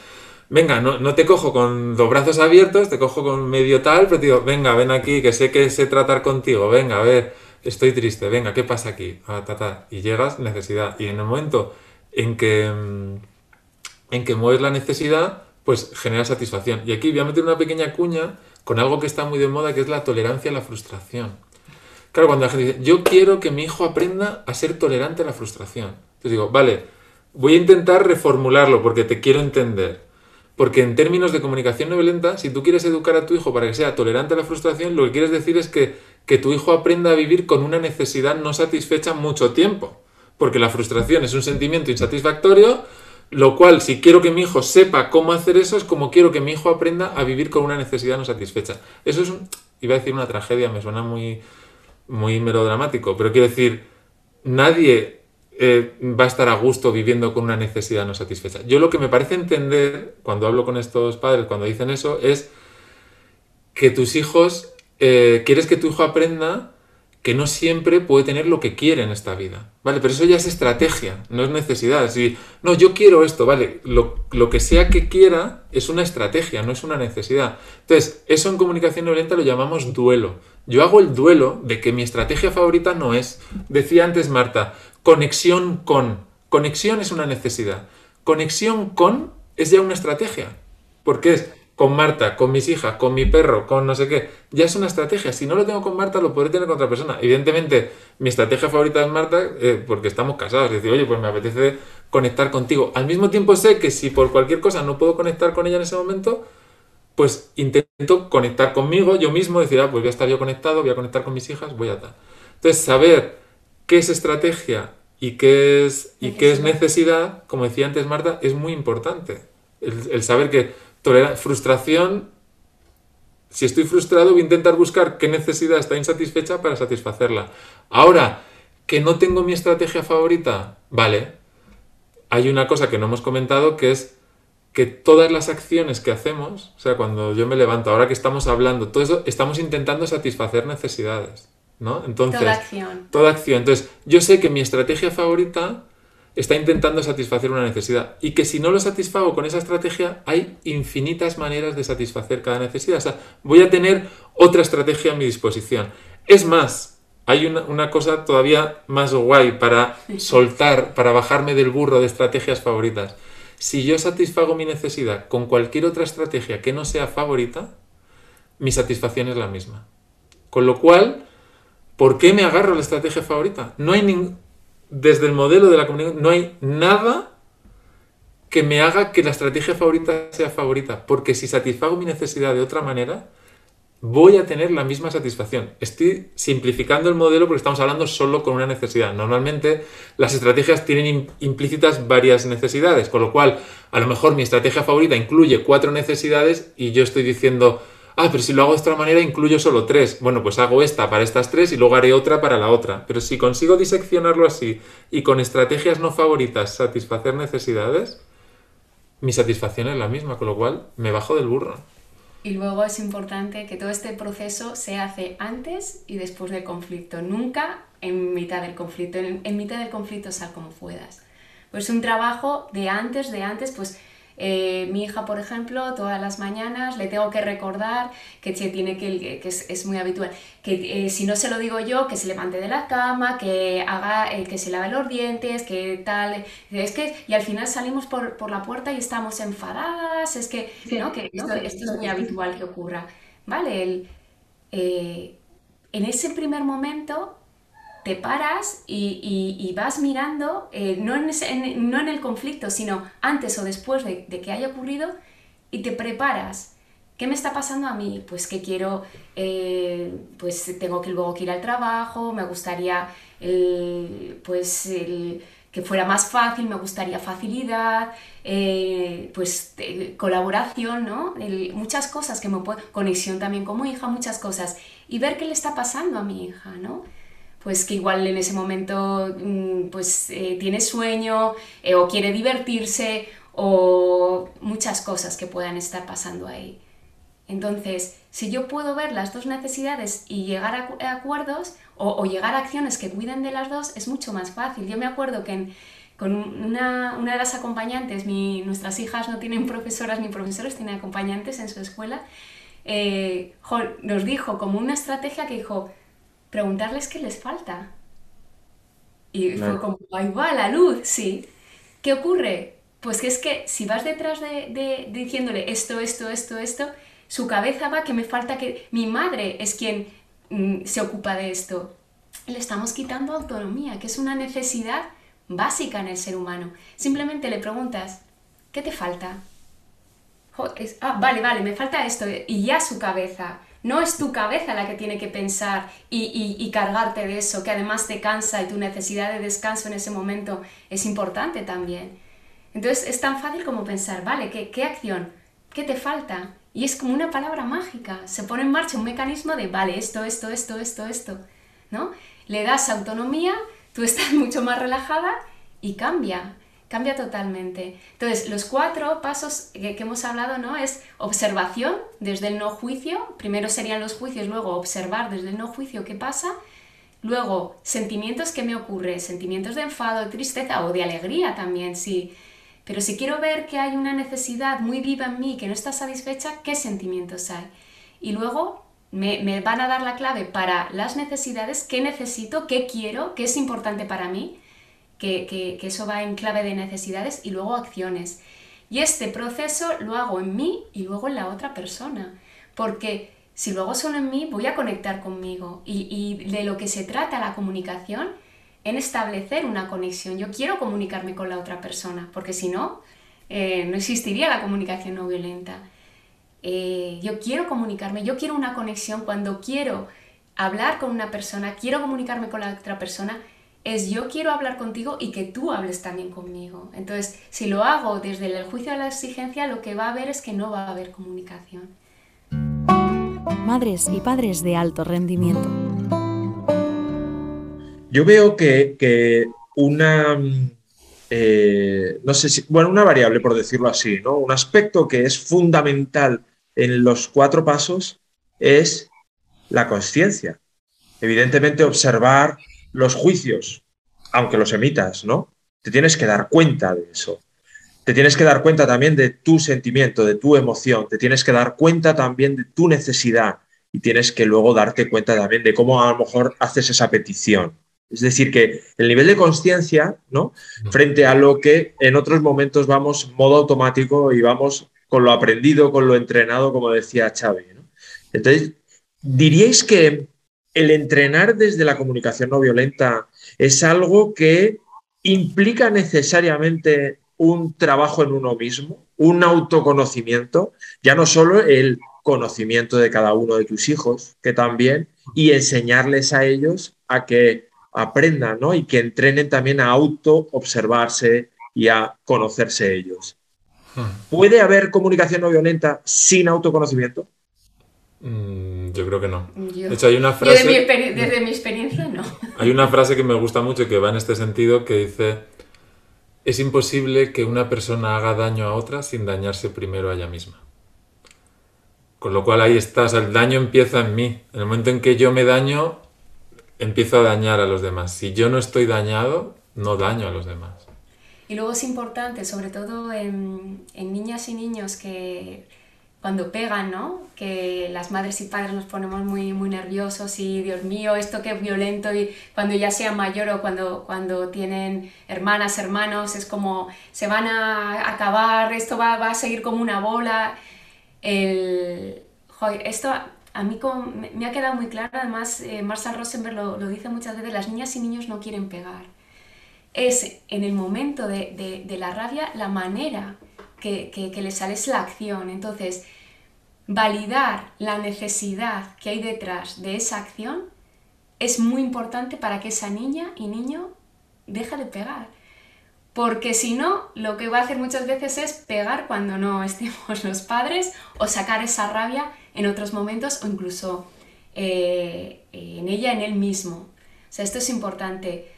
venga, no, no te cojo con los brazos abiertos, te cojo con medio tal, pero te digo, venga, ven aquí, que sé que sé tratar contigo, venga, a ver, estoy triste, venga, ¿qué pasa aquí? Ah, ta, ta. Y llegas, necesidad. Y en el momento en que, mm, en que mueves la necesidad, pues genera satisfacción. Y aquí voy a meter una pequeña cuña con algo que está muy de moda, que es la tolerancia a la frustración. Claro, cuando la gente dice, yo quiero que mi hijo aprenda a ser tolerante a la frustración. Entonces digo, vale, voy a intentar reformularlo porque te quiero entender. Porque en términos de comunicación no violenta, si tú quieres educar a tu hijo para que sea tolerante a la frustración, lo que quieres decir es que, que tu hijo aprenda a vivir con una necesidad no satisfecha mucho tiempo. Porque la frustración es un sentimiento insatisfactorio, lo cual, si quiero que mi hijo sepa cómo hacer eso, es como quiero que mi hijo aprenda a vivir con una necesidad no satisfecha. Eso es, un, iba a decir una tragedia, me suena muy, muy melodramático, pero quiero decir, nadie eh, va a estar a gusto viviendo con una necesidad no satisfecha. Yo lo que me parece entender cuando hablo con estos padres, cuando dicen eso, es que tus hijos, eh, quieres que tu hijo aprenda que no siempre puede tener lo que quiere en esta vida, ¿vale? Pero eso ya es estrategia, no es necesidad. Si, no, yo quiero esto, ¿vale? Lo, que sea que quiera es una estrategia, no es una necesidad. Entonces, eso en comunicación no violenta lo llamamos duelo. Yo hago el duelo de que mi estrategia favorita no es, decía antes Marta, conexión con. Conexión es una necesidad. Conexión con es ya una estrategia. Porque es con Marta, con mis hijas, con mi perro, con no sé qué. Ya es una estrategia. Si no lo tengo con Marta, lo podré tener con otra persona. Evidentemente, mi estrategia favorita es Marta eh, porque estamos casados. Es decir, oye, pues me apetece conectar contigo. Al mismo tiempo sé que si por cualquier cosa no puedo conectar con ella en ese momento, pues intento conectar conmigo, yo mismo, decir, ah, pues voy a estar yo conectado, voy a conectar con mis hijas, voy a estar. Entonces, saber qué es estrategia y qué es, y qué es necesidad, como decía antes Marta, es muy importante. El, saber que frustración, si estoy frustrado, voy a intentar buscar qué necesidad está insatisfecha para satisfacerla. Ahora, que no tengo mi estrategia favorita, vale. Hay una cosa que no hemos comentado que es que todas las acciones que hacemos, o sea, cuando yo me levanto, ahora que estamos hablando, todo eso, estamos intentando satisfacer necesidades. ¿no? Entonces, toda acción. Toda acción. Entonces, yo sé que mi estrategia favorita está intentando satisfacer una necesidad y que si no lo satisfago con esa estrategia, hay infinitas maneras de satisfacer cada necesidad. O sea, voy a tener otra estrategia a mi disposición. Es más, hay una, una cosa todavía más guay para soltar, para bajarme del burro de estrategias favoritas. Si yo satisfago mi necesidad con cualquier otra estrategia que no sea favorita, mi satisfacción es la misma. Con lo cual, ¿Por qué me agarro a la estrategia favorita? No hay desde el modelo de la comunicación, no hay nada que me haga que la estrategia favorita sea favorita, porque si satisfago mi necesidad de otra manera, voy a tener la misma satisfacción. Estoy simplificando el modelo porque estamos hablando solo con una necesidad. Normalmente las estrategias tienen implícitas varias necesidades, con lo cual a lo mejor mi estrategia favorita incluye cuatro necesidades y yo estoy diciendo, ah, pero si lo hago de esta manera incluyo solo tres. Bueno, pues hago esta para estas tres y luego haré otra para la otra. Pero si consigo diseccionarlo así y con estrategias no favoritas satisfacer necesidades, mi satisfacción es la misma, con lo cual me bajo del burro. Y luego es importante que todo este proceso se hace antes y después del conflicto, nunca en mitad del conflicto. En, en mitad del conflicto sal como puedas. Pues un trabajo de antes, de antes, pues eh, mi hija, por ejemplo, todas las mañanas le tengo que recordar que tiene que, que es, muy habitual, que eh, si no se lo digo yo, que se levante de la cama, que haga, eh, que se lave los dientes, que tal, es que, y al final salimos por, por la puerta y estamos enfadadas, es que, ¿no? que esto, esto, es muy habitual que ocurra, ¿vale? El, en ese primer momento te paras y, vas mirando, eh, no, en el conflicto, sino antes o después de, que haya ocurrido, y te preparas. ¿Qué me está pasando a mí? Pues que quiero, eh, pues tengo que luego que ir al trabajo, me gustaría pues que fuera más fácil, me gustaría facilidad, eh, pues colaboración, ¿no? muchas cosas que me puedo, conexión también como hija, muchas cosas. Y ver qué le está pasando a mi hija, ¿no? Pues que igual en ese momento mm, pues eh, tiene sueño eh, o quiere divertirse o muchas cosas que puedan estar pasando ahí. Entonces, si yo puedo ver las dos necesidades y llegar a, acuerdos o, llegar a acciones que cuiden de las dos, es mucho más fácil. Yo me acuerdo que con una, una, de las acompañantes, nuestras hijas no tienen profesoras ni profesores, tienen acompañantes en su escuela, eh, nos dijo como una estrategia que dijo, preguntarles qué les falta. Y fue como, ahí va la luz, sí. ¿Qué ocurre? Pues que es que si vas detrás de, diciéndole esto, esto, esto, esto, su cabeza va que me falta que mi madre es quien mm, se ocupa de esto. Le estamos quitando autonomía, que es una necesidad básica en el ser humano. Simplemente le preguntas, ¿qué te falta? ah, vale, vale, me falta esto, y ya su cabeza. No es tu cabeza la que tiene que pensar y, cargarte de eso, que además te cansa y tu necesidad de descanso en ese momento es importante también. Entonces es tan fácil como pensar, vale, ¿qué, qué acción? ¿Qué te falta? Y es como una palabra mágica. Se pone en marcha un mecanismo de, vale, esto, esto, esto, esto, esto. ¿no? Le das autonomía, tú estás <laughs> mucho más relajada y cambia, cambia totalmente. Entonces, los cuatro pasos que, hemos hablado, ¿no? Es observación desde el no juicio, primero serían los juicios, luego observar desde el no juicio qué pasa, luego sentimientos que me ocurre, sentimientos de enfado, de tristeza o de alegría también, sí. Pero si quiero ver que hay una necesidad muy viva en mí que no está satisfecha, ¿qué sentimientos hay? Y luego me, van a dar la clave para las necesidades, qué necesito, qué quiero, qué es importante para mí, que, eso va en clave de necesidades y luego acciones. Y este proceso lo hago en mí y luego en la otra persona, porque si lo hago solo en mí voy a conectar conmigo y, de lo que se trata la comunicación en establecer una conexión. Yo quiero comunicarme con la otra persona, porque si no, eh, no existiría la comunicación no violenta. Eh, yo quiero comunicarme, yo quiero una conexión, cuando quiero hablar con una persona, quiero comunicarme con la otra persona, es yo quiero hablar contigo y que tú hables también conmigo. Entonces, si lo hago desde el juicio de la exigencia, lo que va a haber es que no va a haber comunicación. Madres y padres de alto rendimiento. Yo veo que, una, eh, no sé si, bueno, una variable, por decirlo así, ¿no? Un aspecto que es fundamental en los cuatro pasos es la conciencia. Evidentemente, observar los juicios, aunque los emitas, ¿no? Te tienes que dar cuenta de eso. Te tienes que dar cuenta también de tu sentimiento, de tu emoción. Te tienes que dar cuenta también de tu necesidad. Y tienes que luego darte cuenta también de cómo a lo mejor haces esa petición. Es decir, que el nivel de conciencia, ¿no? Frente a lo que en otros momentos vamos modo automático y vamos con lo aprendido, con lo entrenado, como decía Xavi. Entonces, ¿diríais que el entrenar desde la comunicación no violenta es algo que implica necesariamente un trabajo en uno mismo, un autoconocimiento, ya no solo el conocimiento de cada uno de tus hijos, que también, y enseñarles a ellos a que aprendan ¿no? y que entrenen también a auto observarse y a conocerse ellos. ¿Puede haber comunicación no violenta sin autoconocimiento? Mm, yo creo que no. de hecho, hay una frase. desde mi experiencia, no. <laughs> Hay una frase que me gusta mucho y que va en este sentido que dice: Es imposible que una persona haga daño a otra sin dañarse primero a ella misma. Con lo cual ahí estás, el daño empieza en mí. En el momento en que yo me daño, empiezo a dañar a los demás. Si yo no estoy dañado, no daño a los demás. Y luego es importante, sobre todo en, niñas y niños que cuando pegan, ¿no? Que las madres y padres nos ponemos muy, muy nerviosos y, Dios mío, esto qué violento y cuando ya sean mayor o cuando, cuando tienen hermanas, hermanos, es como se van a acabar, esto va, va a seguir como una bola. El, esto a mí me ha quedado muy claro, además eh, Marshall Rosenberg lo, lo dice muchas veces, las niñas y niños no quieren pegar es en el momento de, la rabia la manera que, que, le sale es la acción. Entonces, validar la necesidad que hay detrás de esa acción es muy importante para que esa niña y niño deje de pegar. Porque si no, lo que va a hacer muchas veces es pegar cuando no <laughs> estemos los padres o sacar esa rabia en otros momentos o incluso eh, en ella, en él mismo. O sea, esto es importante.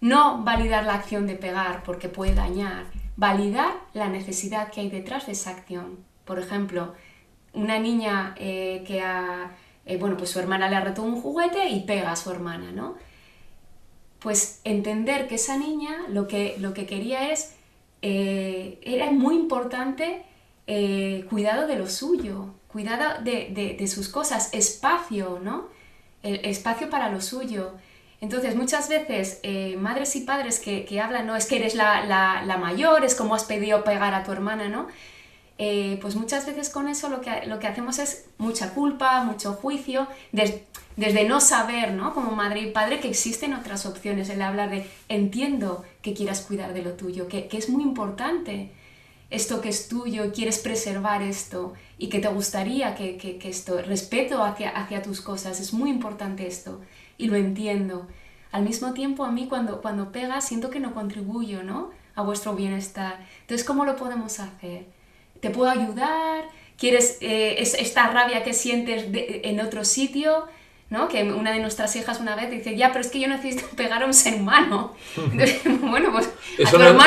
No validar la acción de pegar porque puede dañar, validar la necesidad que hay detrás de esa acción. Por ejemplo, una niña eh, que a, eh, bueno, pues su hermana le ha roto un juguete y pega a su hermana, ¿no? Pues entender que esa niña lo que, lo que quería es, eh, era muy importante cuidado de lo suyo, cuidado de, de sus cosas, espacio, ¿no? El espacio para lo suyo. Entonces, muchas veces, eh, madres y padres que, hablan, no, es que eres la, mayor, es como has pedido pegar a tu hermana, ¿no? Eh, pues muchas veces con eso lo que, lo que hacemos es mucha culpa, mucho juicio, desde no saber, ¿no? Como madre y padre, que existen otras opciones. El hablar de entiendo que quieras cuidar de lo tuyo, que, es muy importante. esto que es tuyo, quieres preservar esto y que te gustaría que, que, esto, respeto hacia, hacia tus cosas, es muy importante esto y lo entiendo. Al mismo tiempo a mí cuando, cuando pega siento que no contribuyo ¿no? a vuestro bienestar. Entonces, ¿cómo lo podemos hacer? ¿Te puedo ayudar? ¿Quieres eh, esta rabia que sientes en otro sitio? ¿no? Que una de nuestras hijas una vez dice, ya, pero es que yo necesito <laughs> pegar a un ser humano. Entonces, <laughs> bueno, pues eso no, no.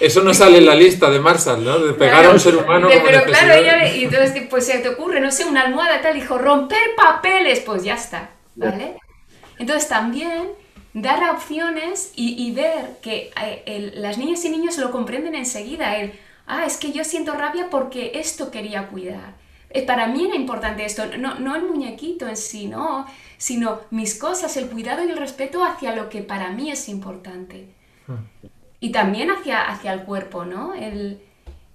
Eso no sale en la lista de Marshall, ¿no? De pegar a un ser humano. pero claro, ella, <laughs> y entonces pues se te ocurre, no sé, una almohada tal, dijo, romper papeles, pues ya está, ¿vale? Entonces también dar opciones y, ver que eh, las niñas y niños lo comprenden enseguida, el, ah, es que yo siento rabia porque esto quería cuidar eh, para mí era importante esto, no, no el muñequito en sí, no, sino mis cosas, el cuidado y el respeto hacia lo que para mí es importante. Y también hacia, hacia el cuerpo, ¿no? El,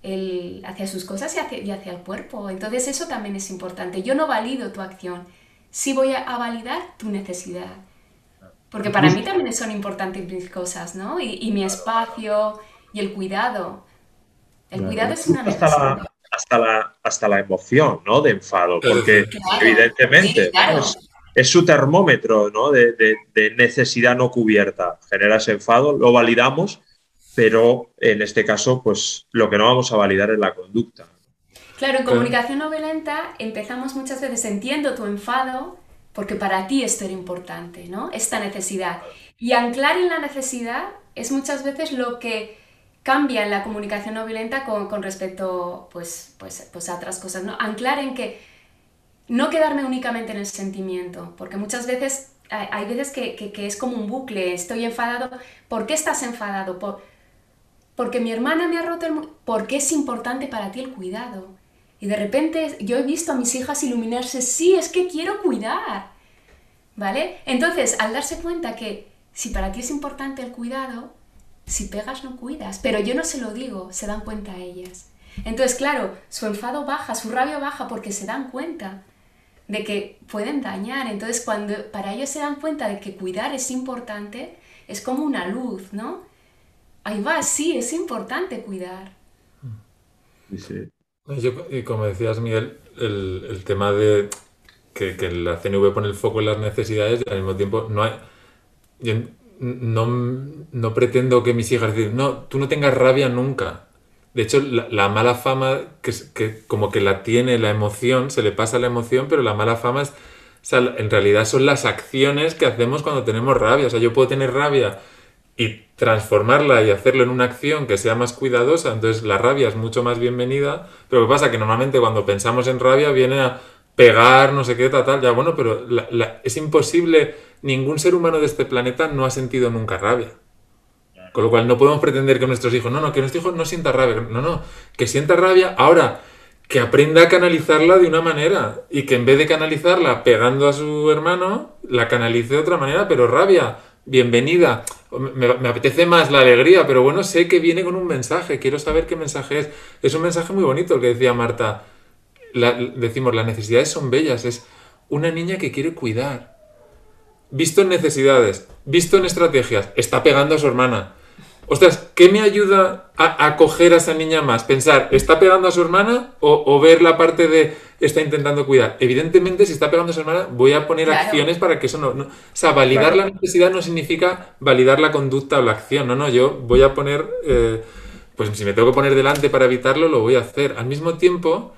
el, hacia sus cosas y hacia, y hacia, el cuerpo. Entonces eso también es importante. Yo no valido tu acción, sí voy a, validar tu necesidad. Porque para mí también son importantes mis cosas, ¿no? Y, y mi espacio y el cuidado. El cuidado es una necesidad hasta la, hasta la emoción, ¿no? De enfado, porque evidentemente es, su termómetro, ¿no? De, necesidad no cubierta. Genera ese enfado, lo validamos, pero en este caso, pues lo que no vamos a validar es la conducta. Claro, en comunicación no violenta empezamos muchas veces entiendo tu enfado porque para ti esto era importante, ¿no? Esta necesidad. Y anclar en la necesidad es muchas veces lo que cambia en la comunicación no violenta con, con respecto pues, pues, pues a otras cosas. ¿no? Anclar en que no quedarme únicamente en el sentimiento, porque muchas veces hay, veces que, que, es como un bucle, estoy enfadado, ¿por qué estás enfadado? Por, porque mi hermana me ha roto el... porque es importante para ti el cuidado. Y de repente yo he visto a mis hijas iluminarse, sí, es que quiero cuidar. ¿Vale? Entonces, al darse cuenta que si para ti es importante el cuidado, si pegas no cuidas, pero yo no se lo digo, se dan cuenta ellas. Entonces, claro, su enfado baja, su rabia baja porque se dan cuenta de que pueden dañar. Entonces, cuando para ellos se dan cuenta de que cuidar es importante, es como una luz, ¿no? Ahí va, sí, es importante cuidar. Sí. Y como decías, Miguel, el, tema de que, la CNV pone el foco en las necesidades y al mismo tiempo no hay no, no pretendo que mis hijas digan, no, tú no tengas rabia nunca. De hecho, la, mala fama, que, que, como que la tiene la emoción, se le pasa la emoción, pero la mala fama es, en realidad son las acciones que hacemos cuando tenemos rabia. O sea, yo puedo tener rabia y transformarla y hacerlo en una acción que sea más cuidadosa, entonces la rabia es mucho más bienvenida, pero lo que pasa que normalmente cuando pensamos en rabia viene a pegar, no sé qué, tal, tal, ya bueno, pero es imposible ningún ser humano de este planeta no ha sentido nunca rabia. Con lo cual no podemos pretender que nuestros hijos, no, no, que nuestro hijo no sienta rabia, no, no, que sienta rabia ahora, que aprenda a canalizarla de una manera y que en vez de canalizarla pegando a su hermano, la canalice de otra manera, pero rabia, bienvenida, me, apetece más la alegría, pero bueno, sé que viene con un mensaje, quiero saber qué mensaje es. Es un mensaje muy bonito el que decía Marta. decimos, las necesidades son bellas, es una niña que quiere cuidar, visto en necesidades, visto en estrategias, está pegando a su hermana. Ostras, ¿qué me ayuda a, acoger a esa niña más? Pensar, ¿está pegando a su hermana? O, ver la parte de está intentando cuidar. Evidentemente, si está pegando a su hermana, voy a poner acciones para que eso no. o sea, validar la necesidad no significa validar la conducta o la acción. No, no, yo voy a poner. Eh, pues si me tengo que poner delante para evitarlo, lo voy a hacer. Al mismo tiempo,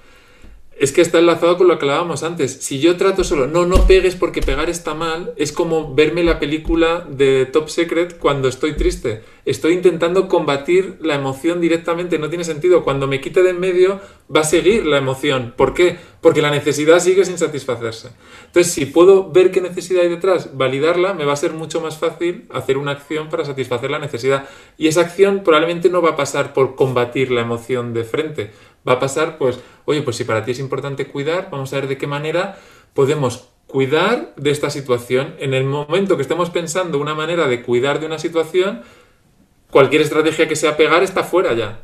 es que está enlazado con lo que hablábamos antes. Si yo trato solo, no, no pegues porque pegar está mal, es como verme la película de Top Secret cuando estoy triste. Estoy intentando combatir la emoción directamente, no tiene sentido. Cuando me quite de en medio, va a seguir la emoción. ¿Por qué? Porque la necesidad sigue sin satisfacerse. Entonces, si puedo ver qué necesidad hay detrás, validarla, me va a ser mucho más fácil hacer una acción para satisfacer la necesidad. Y esa acción probablemente no va a pasar por combatir la emoción de frente va a pasar, pues, oye, pues si para ti es importante cuidar, vamos a ver de qué manera podemos cuidar de esta situación. En el momento que estemos pensando una manera de cuidar de una situación, cualquier estrategia que sea pegar está fuera ya.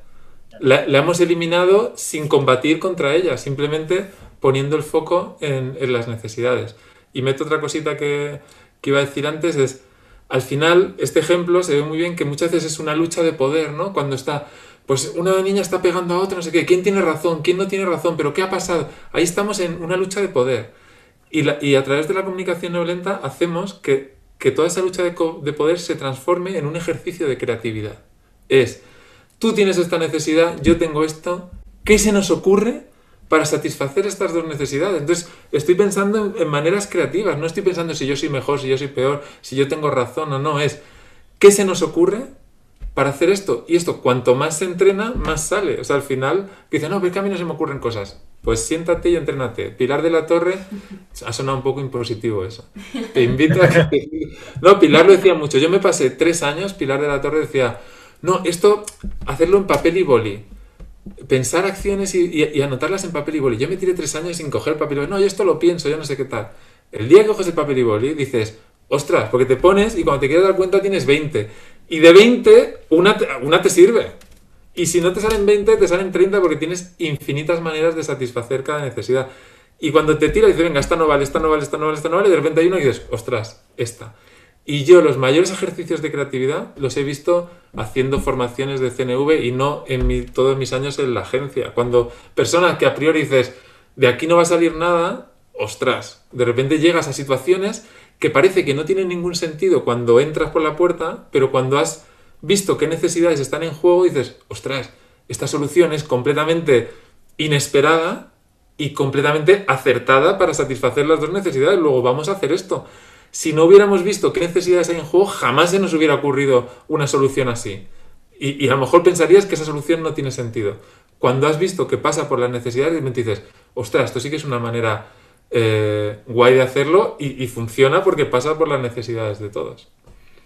La, hemos eliminado sin combatir contra ella, simplemente poniendo el foco en, las necesidades. Y meto otra cosita que, que iba a decir antes, es, al final, este ejemplo se ve muy bien que muchas veces es una lucha de poder, ¿no? Cuando está, pues una niña está pegando a otra, no sé qué, ¿quién tiene razón? ¿Quién no tiene razón? ¿Pero qué ha pasado? Ahí estamos en una lucha de poder. Y, a través de la comunicación no violenta hacemos que, que toda esa lucha de poder se transforme en un ejercicio de creatividad. Es, tú tienes esta necesidad, yo tengo esto, ¿qué se nos ocurre para satisfacer estas dos necesidades? Entonces, estoy pensando en, en maneras creativas, no estoy pensando si yo soy mejor, si yo soy peor, si yo tengo razón o no, es, ¿qué se nos ocurre para hacer esto? Y esto, cuanto más se entrena, más sale. O sea, al final, dice, no, pero que a mí no se me ocurren cosas. Pues siéntate y entrénate. Pilar de la Torre, ha sonado un poco impositivo eso. Te invito a que... <laughs> No, Pilar lo decía mucho. Yo me pasé tres años, Pilar de la Torre decía, no, esto, hacerlo en papel y boli. Pensar acciones y, y- y anotarlas en papel y boli. Yo me tiré tres años sin coger papel y boli. No, yo esto lo pienso, yo no sé qué tal. El día que coges el papel y boli, dices, ostras, porque te pones y cuando te quieres dar cuenta tienes 20. Y de 20, una te, una te sirve. Y si no te salen 20, te salen 30 porque tienes infinitas maneras de satisfacer cada necesidad. Y cuando te tiras, dices, venga, esta no vale, esta no vale, esta no vale, esta no vale, y de repente hay una y dices, ostras, esta. Y yo los mayores ejercicios de creatividad los he visto haciendo formaciones de CNV y no en todos mis años en la agencia. Cuando personas que a priori dices, de aquí no va a salir nada, ostras, de repente llegas a situaciones que parece que no tienen ningún sentido cuando entras por la puerta, pero cuando has visto qué necesidades están en juego, dices, ostras, esta solución es completamente inesperada y completamente acertada para satisfacer las dos necesidades. Luego vamos a hacer esto. Si no hubiéramos visto qué necesidades hay en juego, jamás se nos hubiera ocurrido una solución así. Y, a lo mejor pensarías que esa solución no tiene sentido. Cuando has visto que pasa por las necesidades, dices, ostras, esto sí que es una manera eh, guay de hacerlo y, y funciona porque pasa por las necesidades de todos.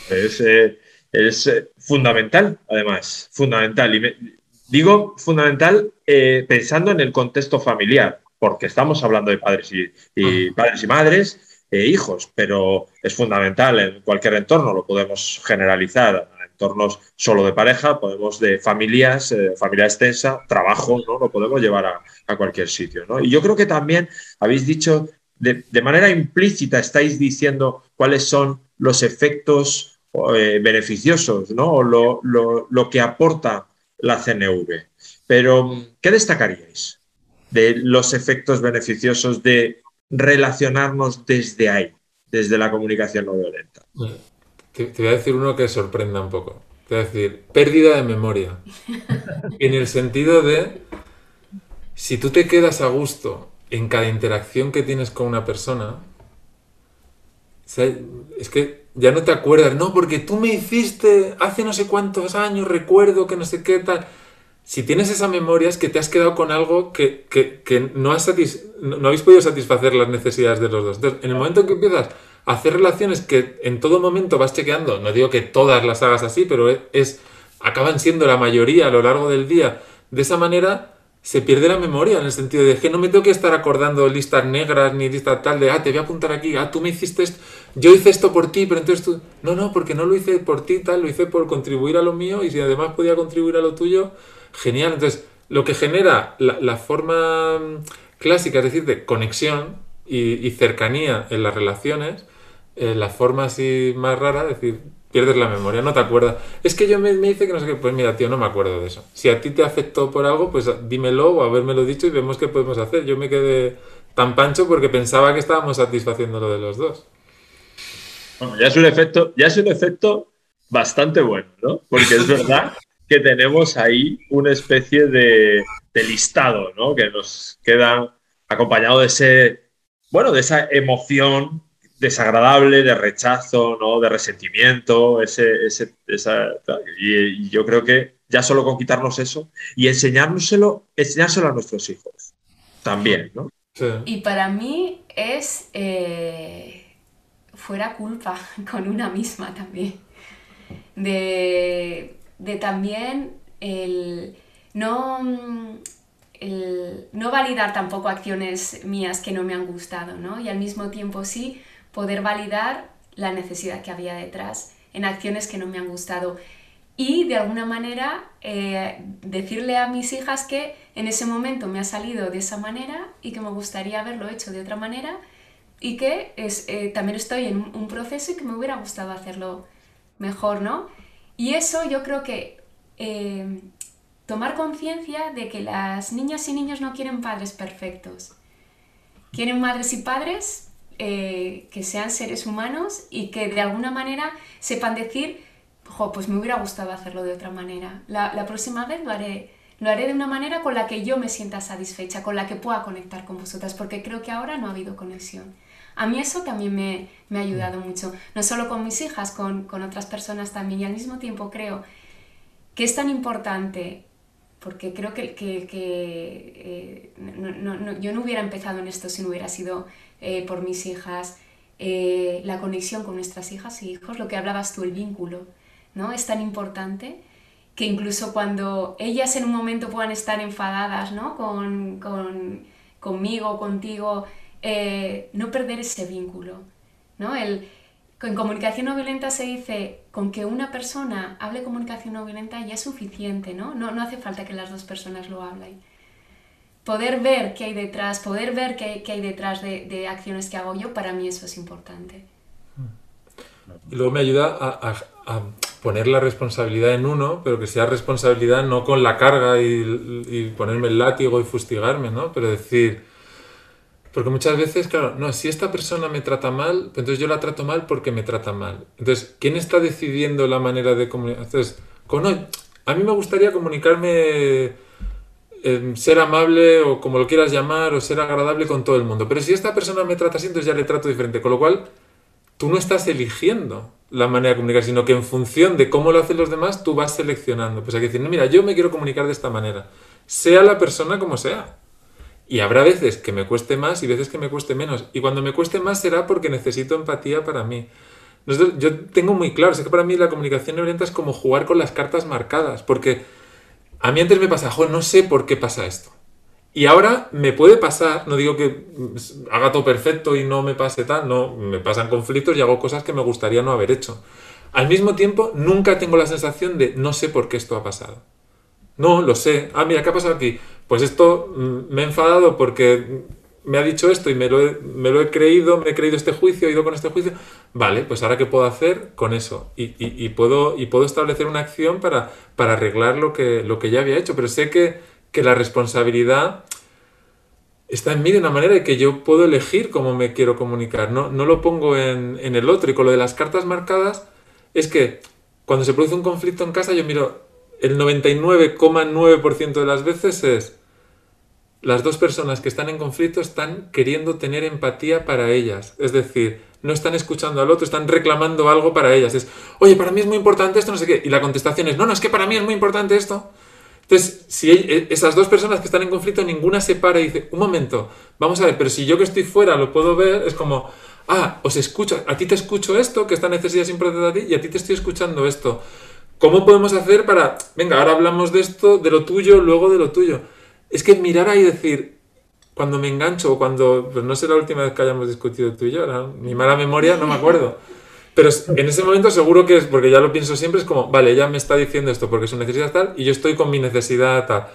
Es, eh, es eh, fundamental, además, fundamental. Y me- digo fundamental pensando en el contexto familiar, porque estamos hablando de padres y, y padres y madres e hijos, pero es fundamental en cualquier entorno, lo podemos generalizar entornos solo de pareja, podemos de familias, eh, familia extensa, trabajo, ¿no? Lo podemos llevar a, cualquier sitio, ¿no? Y yo creo que también habéis dicho, de, manera implícita estáis diciendo cuáles son los efectos eh, beneficiosos, ¿no? O lo, lo- lo que aporta la CNV. Pero, ¿qué destacaríais de los efectos beneficiosos de relacionarnos desde ahí, desde la comunicación no violenta? Te, te voy a decir uno que sorprenda un poco. Te voy a decir, pérdida de memoria. <laughs> En el sentido de, si tú te quedas a gusto en cada interacción que tienes con una persona, es que ya no te acuerdas, no, porque tú me hiciste hace no sé cuántos años, recuerdo que no sé qué tal. Si tienes esa memoria es que te has quedado con algo que, que- que no, has no no habéis podido satisfacer las necesidades de los dos. Entonces, en el momento en que empiezas hacer relaciones que en todo momento vas chequeando, no digo que todas las hagas así, pero es, acaban siendo la mayoría a lo largo del día, de esa manera se pierde la memoria en el sentido de que no me tengo que estar acordando listas negras ni listas tal de, ah, te voy a apuntar aquí, ah, tú me hiciste esto, yo hice esto por ti, pero entonces tú, no, no, porque no lo hice por ti, tal, lo hice por contribuir a lo mío y si además podía contribuir a lo tuyo, genial. Entonces, lo que genera la, la forma mm, clásica, es decir, de conexión y, y cercanía en las relaciones, eh, la forma así más rara, es decir, pierdes la memoria, no te acuerdas. Es que yo me, me dice que no sé qué, pues mira, tío, no me acuerdo de eso. Si a ti te afectó por algo, pues dímelo o habérmelo dicho y vemos qué podemos hacer. Yo me quedé tan pancho porque pensaba que estábamos satisfaciendo lo de los dos. Bueno, ya es un efecto, ya es un efecto bastante bueno, ¿no? Porque es verdad <laughs> que tenemos ahí una especie de, de listado, ¿no? Que nos queda acompañado de ese, bueno, de esa emoción desagradable, de rechazo, ¿no? De resentimiento, ese, ese, esa, y, y yo creo que ya solo con quitarnos eso y enseñárnoselo, enseñárselo a nuestros hijos también, ¿no? Sí. Y para mí es eh, fuera culpa <laughs> con una misma también. De, de también el no, el no validar tampoco acciones mías que no me han gustado, ¿no? Y al mismo tiempo sí poder validar la necesidad que había detrás en acciones que no me han gustado. Y de alguna manera eh, decirle a mis hijas que en ese momento me ha salido de esa manera y que me gustaría haberlo hecho de otra manera y que eh, también estoy en un, un proceso y que me hubiera gustado hacerlo mejor, ¿no? Y eso yo creo que eh, tomar conciencia de que las niñas y niños no quieren padres perfectos. Quieren madres y padres eh, que sean seres humanos y que de alguna manera sepan decir, pues me hubiera gustado hacerlo de otra manera. La, la, próxima vez lo haré, lo haré de una manera con la que yo me sienta satisfecha, con la que pueda conectar con vosotras, porque creo que ahora no ha habido conexión. A mí eso también me, me ha ayudado mucho, no solo con mis hijas, con, con otras personas también. Y al mismo tiempo creo que es tan importante porque creo que, que, que eh, yo no hubiera empezado en esto si no hubiera sido eh, por mis hijas, eh, la conexión con nuestras hijas y hijos, lo que hablabas tú, el vínculo, ¿no? Es tan importante que incluso cuando ellas en un momento puedan estar enfadadas, ¿no? Con, con, conmigo, contigo, no perder ese vínculo, ¿no? El, en comunicación no violenta se dice, con que una persona hable comunicación no violenta ya es suficiente, ¿no? No, no hace falta que las dos personas lo hablen. Poder ver qué hay detrás, poder ver qué, qué hay detrás de, de, acciones que hago yo, para mí eso es importante. Y luego me ayuda a, a, a, poner la responsabilidad en uno, pero que sea responsabilidad no con la carga y, y ponerme el látigo y fustigarme, ¿no? Pero decir, porque muchas veces, claro, no, si esta persona me trata mal, pues entonces yo la trato mal porque me trata mal. Entonces, ¿quién está decidiendo la manera de comunicar? Entonces, con, a mí me gustaría comunicarme, eh, ser amable o como lo quieras llamar, o ser agradable con todo el mundo. Pero si esta persona me trata así, entonces ya le trato diferente. Con lo cual, tú no estás eligiendo la manera de comunicar, sino que en función de cómo lo hacen los demás, tú vas seleccionando. Pues hay que decir, no, mira, yo me quiero comunicar de esta manera. Sea la persona como sea. Y habrá veces que me cueste más y veces que me cueste menos. Y cuando me cueste más será porque necesito empatía para mí. yo tengo muy claro, sé que para mí la comunicación no violenta es como jugar con las cartas marcadas, porque a mí antes me pasa, jo, no sé por qué pasa esto. Y ahora me puede pasar, no digo que haga todo perfecto y no me pase tal, no, me pasan conflictos y hago cosas que me gustaría no haber hecho. Al mismo tiempo, nunca tengo la sensación de no sé por qué esto ha pasado. No, lo sé. Ah, mira, ¿qué ha pasado aquí? Pues esto mm, me he enfadado porque me ha dicho esto y me lo, he, creído, me he creído este juicio, he ido con este juicio. Vale, pues ahora qué puedo hacer con eso. Y, puedo, establecer una acción para, arreglar lo que, ya había hecho. Pero sé que, la responsabilidad está en mí de una manera de que yo puedo elegir cómo me quiero comunicar. No, no lo pongo en, en el otro. Y con lo de las cartas marcadas, es que cuando se produce un conflicto en casa, yo miro, el 99,9% de las veces es las dos personas que están en conflicto están queriendo tener empatía para ellas. Es decir, no están escuchando al otro, están reclamando algo para ellas. Es, oye, para mí es muy importante esto, no sé qué. Y la contestación es, no, no, es que para mí es muy importante esto. Entonces, si e, esas dos personas que están en conflicto, ninguna se para y dice, un momento, vamos a ver, pero si yo que estoy fuera lo puedo ver, es como, ah, os escucho, a ti te escucho esto, que esta necesidad es importante a ti, y a ti te estoy escuchando esto. ¿Cómo podemos hacer para, venga, ahora hablamos de esto, de lo tuyo, luego de lo tuyo? Es que mirar ahí y decir, cuando me engancho cuando, pues no sé la última vez que hayamos discutido tú y yo, mi mala memoria, no me acuerdo. Pero en ese momento seguro que es, porque ya lo pienso siempre, es como, vale, ella me está diciendo esto porque su necesidad tal y yo estoy con mi necesidad tal.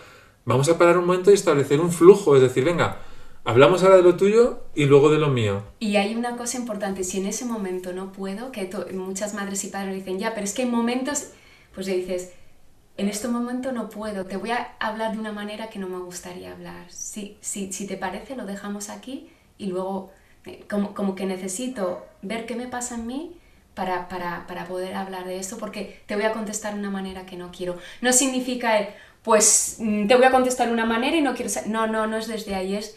Vamos a parar un momento y establecer un flujo, es decir, venga, hablamos ahora de lo tuyo y luego de lo mío. Y hay una cosa importante, si en ese momento no puedo, que muchas madres y padres dicen, ya, pero es que hay momentos pues le dices, en este momento no puedo, te voy a hablar de una manera que no me gustaría hablar. Si, si, si te parece, lo dejamos aquí y luego eh, como, como, que necesito ver qué me pasa en mí para, para, para, poder hablar de esto, porque te voy a contestar de una manera que no quiero. No significa el, pues mm, te voy a contestar de una manera y no quiero... No, no, no es desde ahí, es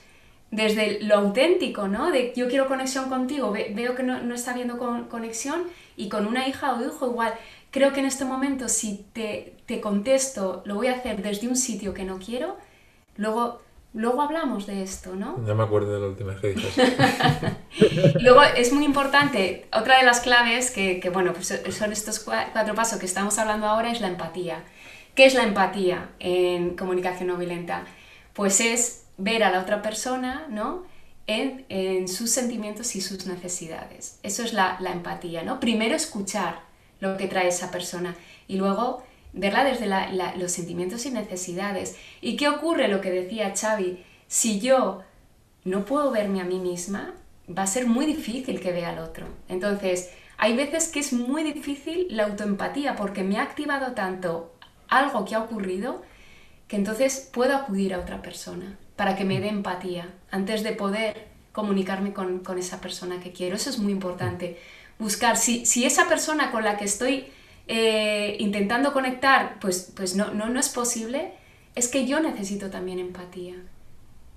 desde lo auténtico, ¿no? De yo quiero conexión contigo, veo que no, no está habiendo conexión y con una hija o hijo igual Creo que en este momento si te, te contesto, lo voy a hacer desde un sitio que no quiero, luego Luego hablamos de esto, ¿no? Ya me acuerdo de la última que <laughs> Luego es muy importante, otra de las claves que, que, bueno, pues son estos cuatro pasos que estamos hablando ahora es la empatía. ¿Qué es la empatía en comunicación no violenta? Pues es ver a la otra persona, ¿no? En, en sus sentimientos y sus necesidades. Eso es la, la empatía, ¿no? Primero escuchar, lo que trae esa persona. Y luego verla desde los sentimientos y necesidades. ¿Y qué ocurre? Lo que decía Xavi, si yo no puedo verme a mí misma, va a ser muy difícil que vea al otro. Entonces, hay veces que es muy difícil la autoempatía porque me ha activado tanto algo que ha ocurrido que entonces puedo acudir a otra persona para que me dé empatía antes de poder comunicarme con, esa persona que quiero. Eso es muy importante. Buscar, si, si esa persona con la que estoy eh, intentando conectar, pues, pues no, no, no es posible, es que yo necesito también empatía.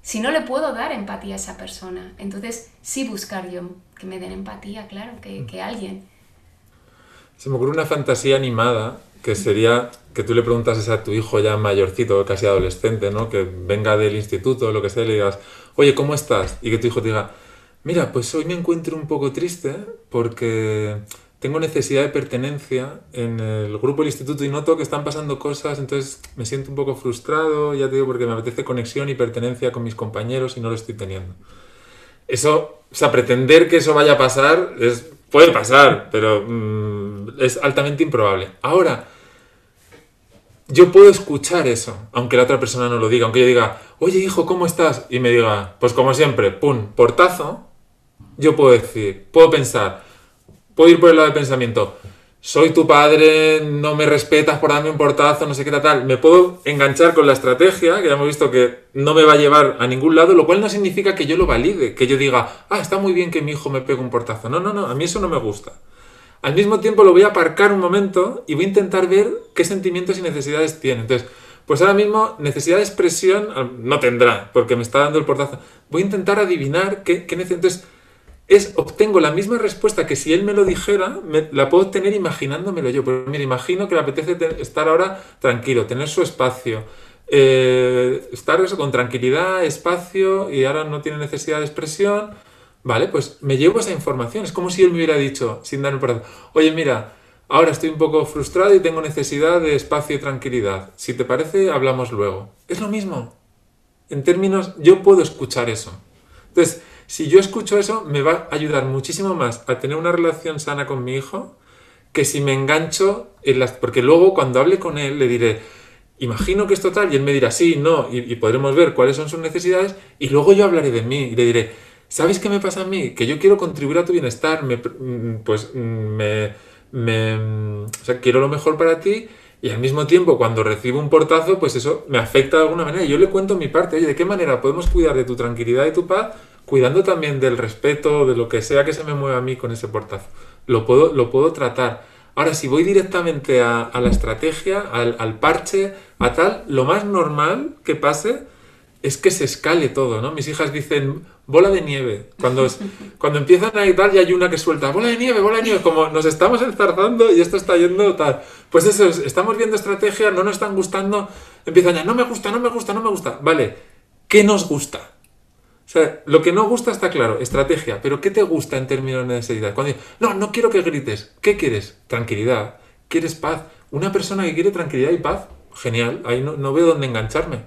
Si no le puedo dar empatía a esa persona, entonces sí buscar yo que me den empatía, claro, que, que alguien. Se me ocurre una fantasía animada que sería que tú le preguntas a tu hijo ya mayorcito, casi adolescente, ¿no? Que venga del instituto o lo que sea, y le digas, oye, ¿cómo estás? Y que tu hijo te diga, mira, pues hoy me encuentro un poco triste porque tengo necesidad de pertenencia en el grupo del instituto y noto que están pasando cosas, entonces me siento un poco frustrado, ya te digo, porque me apetece conexión y pertenencia con mis compañeros y no lo estoy teniendo. Eso, o sea, pretender que eso vaya a pasar puede pasar, pero mm, es altamente improbable. Ahora, yo puedo escuchar eso, aunque la otra persona no lo diga, aunque yo diga, oye hijo, ¿cómo estás? Y me diga, pues como siempre, pum, portazo, yo puedo decir, puedo pensar, puedo ir por el lado del pensamiento, soy tu padre, no me respetas por darme un portazo, no sé qué tal, me puedo enganchar con la estrategia, que ya hemos visto que no me va a llevar a ningún lado, lo cual no significa que yo lo valide, que yo diga, ah, está muy bien que mi hijo me pegue un portazo. No, no, no, a mí eso no me gusta. Al mismo tiempo lo voy a aparcar un momento y voy a intentar ver qué sentimientos y necesidades tiene. Entonces, pues ahora mismo necesidad de expresión no tendrá, porque me está dando el portazo. Voy a intentar adivinar qué, qué necesita. Es, obtengo la misma respuesta que si él me lo dijera, la puedo obtener imaginándomelo yo. Pues mira, imagino que le apetece estar ahora tranquilo, tener su espacio, eh, estar eso, con tranquilidad, espacio, y ahora no tiene necesidad de expresión. Vale, pues me llevo esa información. Es como si él me hubiera dicho, sin darme por oye, mira, ahora estoy un poco frustrado y tengo necesidad de espacio y tranquilidad. Si te parece, hablamos luego. Es lo mismo. En términos, yo puedo escuchar eso. Entonces, si yo escucho eso, me va a ayudar muchísimo más a tener una relación sana con mi hijo que si me engancho en las... Porque luego cuando hable con él le diré, imagino que es total, y él me dirá sí, no, y, podremos ver cuáles son sus necesidades, y luego yo hablaré de mí y le diré, ¿sabes qué me pasa a mí? Que yo quiero contribuir a tu bienestar, me, mm, pues mm, me, me, mm, o sea, quiero lo mejor para ti, y al mismo tiempo cuando recibo un portazo, pues eso me afecta de alguna manera. Y yo le cuento mi parte, oye, ¿de qué manera podemos cuidar de tu tranquilidad y tu paz? Cuidando también del respeto, de lo que sea que se me mueva a mí con ese portazo. Lo puedo, lo puedo tratar. Ahora, si voy directamente a, la estrategia, al, parche, a tal, lo más normal que pase es que se escale todo, ¿no? Mis hijas dicen bola de nieve. Cuando, <laughs> cuando empiezan a ir tal, ya hay una que suelta bola de nieve, bola de nieve, como nos estamos enzarzando y esto está yendo tal. Pues eso, estamos viendo estrategia, no nos están gustando, empiezan ya, no me gusta, no me gusta, no me gusta. Vale, ¿qué nos gusta? O sea, lo que no gusta está claro, estrategia, pero ¿qué te gusta en términos de necesidad? Cuando no, no quiero que grites, ¿qué quieres? Tranquilidad, ¿quieres paz? Una persona que quiere tranquilidad y paz, genial, ahí no, veo dónde engancharme.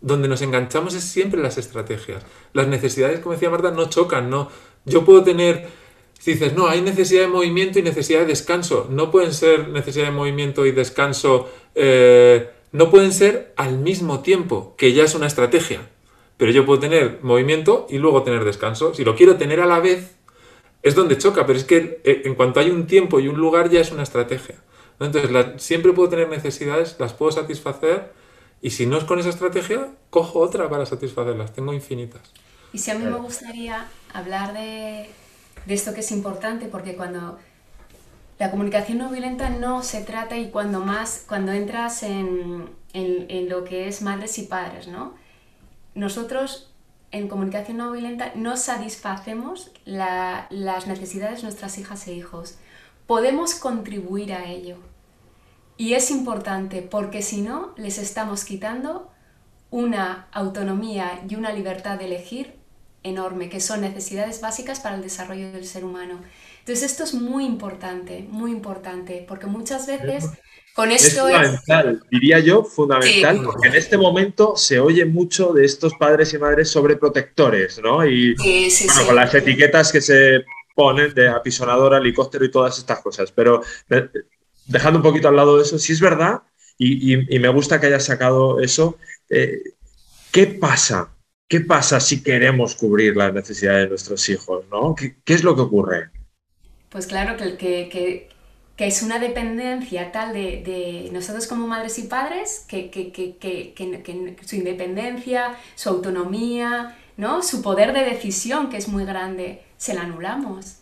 Donde nos enganchamos es siempre las estrategias. Las necesidades, como decía Marta, no chocan, no. Yo puedo tener, si dices, no, hay necesidad de movimiento y necesidad de descanso, no pueden ser necesidad de movimiento y descanso, eh, no pueden ser al mismo tiempo, que ya es una estrategia. Pero yo puedo tener movimiento y luego tener descanso. Si lo quiero tener a la vez, es donde choca, pero es que eh, en cuanto hay un tiempo y un lugar ya es una estrategia. Entonces, siempre puedo tener necesidades, las puedo satisfacer y si no es con esa estrategia, cojo otra para satisfacerlas. Tengo infinitas. Y si a mí me gustaría hablar de, de esto que es importante, porque cuando la comunicación no violenta no se trata y cuando más, cuando entras en, en, en lo que es madres y padres, ¿no? Nosotros en comunicación no violenta no satisfacemos las necesidades de nuestras hijas e hijos. Podemos contribuir a ello. Y es importante porque si no, les estamos quitando una autonomía y una libertad de elegir enorme, que son necesidades básicas para el desarrollo del ser humano. Entonces esto es muy importante, muy importante, porque muchas veces con esto es fundamental, diría yo, fundamental, porque en este momento se oye mucho de estos padres y madres sobreprotectores, ¿no? Y con las etiquetas que se ponen de apisonador, helicóptero y todas estas cosas. Pero dejando un poquito al lado de eso, si es verdad, y, me gusta que hayas sacado eso, eh, ¿qué pasa? ¿Qué pasa si queremos cubrir las necesidades de nuestros hijos? ¿no? ¿Qué, es lo que ocurre? Pues claro que, que que es una dependencia tal de, nosotros como madres y padres, que, que, su independencia, su autonomía, ¿no? su poder de decisión, que es muy grande, se la anulamos.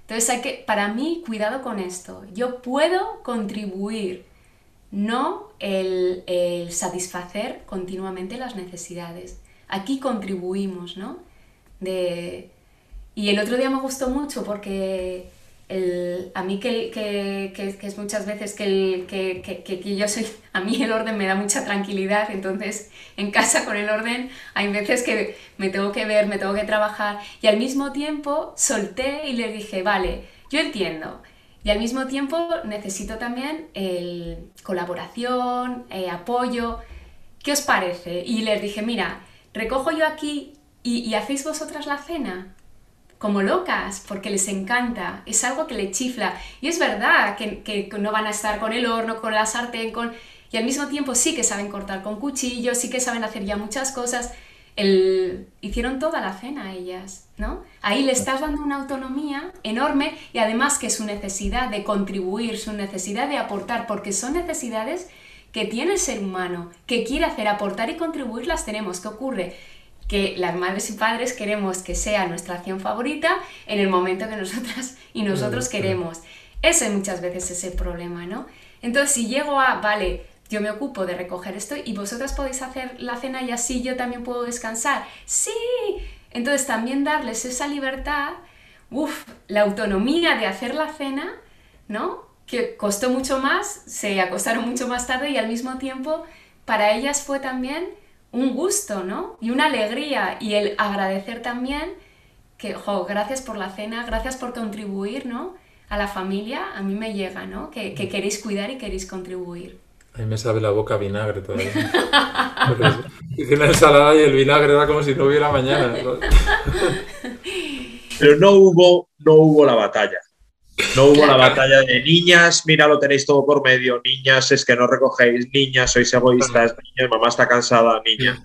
Entonces hay que, para mí, cuidado con esto. Yo puedo contribuir, no el, el satisfacer continuamente las necesidades. Aquí contribuimos, ¿no? De... Y el otro día me gustó mucho porque a mí que, que, que, es muchas veces que, el, que, yo soy, <laughs> a mí el orden me da mucha tranquilidad, entonces en casa con el orden hay veces que me tengo que ver, me tengo que trabajar y al mismo tiempo solté y le dije, vale, yo entiendo. Y al mismo tiempo necesito también el colaboración, eh, apoyo. ¿Qué os parece? Y les dije, mira, recojo yo aquí y, y hacéis vosotras la cena como locas porque les encanta, es algo que le chifla. Y es verdad que, no van a estar con el horno, con la sartén, con... y al mismo tiempo sí que saben cortar con cuchillo, sí que saben hacer ya muchas cosas. El... Hicieron toda la cena ellas, ¿no? Ahí le estás dando una autonomía enorme y además que su necesidad de contribuir, su necesidad de aportar, porque son necesidades que tiene el ser humano, que quiere hacer, aportar y contribuir, las tenemos. ¿Qué ocurre? Que las madres y padres queremos que sea nuestra acción favorita en el momento que nosotras y nosotros queremos. Ese muchas veces es el problema, ¿no? Entonces, si llego a, vale, yo me ocupo de recoger esto y vosotras podéis hacer la cena y así yo también puedo descansar. Sí, entonces también darles esa libertad, uff, la autonomía de hacer la cena, ¿no? Que costó mucho más, se acostaron mucho más tarde y al mismo tiempo para ellas fue también un gusto, ¿no? Y una alegría y el agradecer también que, jo, gracias por la cena, gracias por contribuir, ¿no? A la familia, a mí me llega, ¿no? Que, que queréis cuidar y queréis contribuir. A mí me sabe la boca vinagre todavía. <laughs> Hice una ensalada y el vinagre era como si no hubiera mañana. Pero no hubo, no hubo la batalla. No hubo la batalla de niñas, mira, lo tenéis todo por medio, niñas, es que no recogéis, niñas, sois egoístas, niñas, mamá está cansada, niña.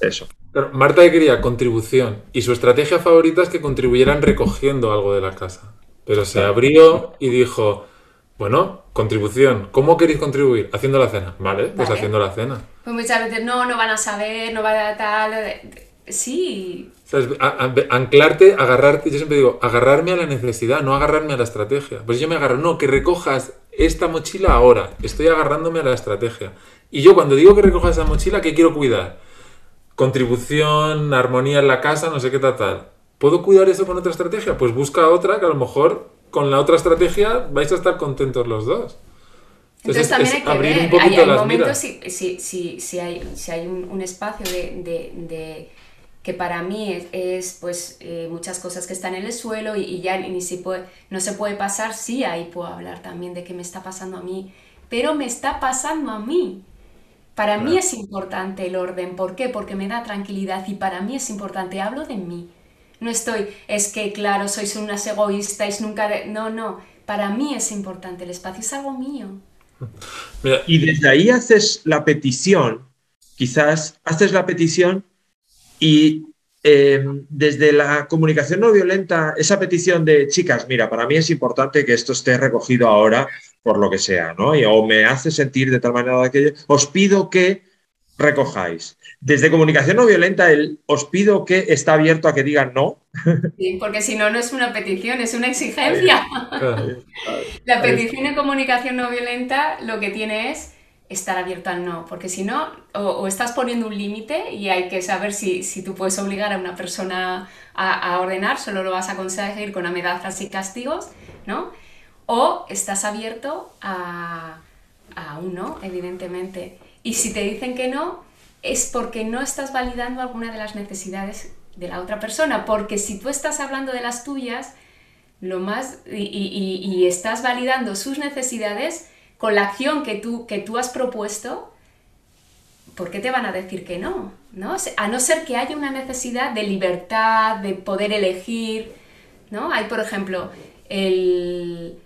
Eso. Pero Marta quería contribución y su estrategia favorita es que contribuyeran recogiendo algo de la casa. Pero se abrió y dijo, bueno, contribución, ¿cómo queréis contribuir? Haciendo la cena. Vale, pues haciendo la cena. Pues muchas veces no, no van a saber, no va a tal. Sí, anclarte, agarrarte, yo siempre digo, agarrarme a la necesidad, no agarrarme a la estrategia. Pues yo me agarro, no, que recojas esta mochila ahora, estoy agarrándome a la estrategia. Y yo cuando digo que recojas esa mochila, ¿qué quiero cuidar? Contribución, armonía en la casa, no sé qué tal, tal. ¿Puedo cuidar eso con otra estrategia? Pues busca otra que a lo mejor con la otra estrategia vais a estar contentos los dos. Entonces, también hay que ver, hay, momentos si, si, si, hay, si hay un, espacio de que para mí es, pues eh, muchas cosas que están en el suelo y, ya ni si puede, no se puede pasar, sí, ahí puedo hablar también de qué me está pasando a mí, pero me está pasando a mí. Para mí es importante el orden, ¿por qué? Porque me da tranquilidad y para mí es importante, hablo de mí. No estoy, es que claro, sois unas egoístas, nunca... No, no, para mí es importante, el espacio es algo mío. Y desde ahí haces la petición, quizás haces la petición y eh, desde la comunicación no violenta, esa petición de chicas, mira, para mí es importante que esto esté recogido ahora por lo que sea, ¿no? Y, o me hace sentir de tal manera que os pido que recojáis. Desde comunicación no violenta, el os pido que está abierto a que digan no. <laughs> Sí, porque si no, no es una petición, es una exigencia. <laughs> La petición en comunicación no violenta lo que tiene es estar abierto al no, porque si no, o, estás poniendo un límite y hay que saber si, si, tú puedes obligar a una persona a, ordenar, solo lo vas a conseguir con amenazas y castigos, ¿no? O estás abierto a, a un no, evidentemente. Y si te dicen que no, es porque no estás validando alguna de las necesidades de la otra persona, porque si tú estás hablando de las tuyas, lo más, y, y estás validando sus necesidades, con la acción que tú, que tú has propuesto, ¿por qué te van a decir que no? ¿no? A no ser que haya una necesidad de libertad, de poder elegir, ¿no? Hay, por ejemplo, el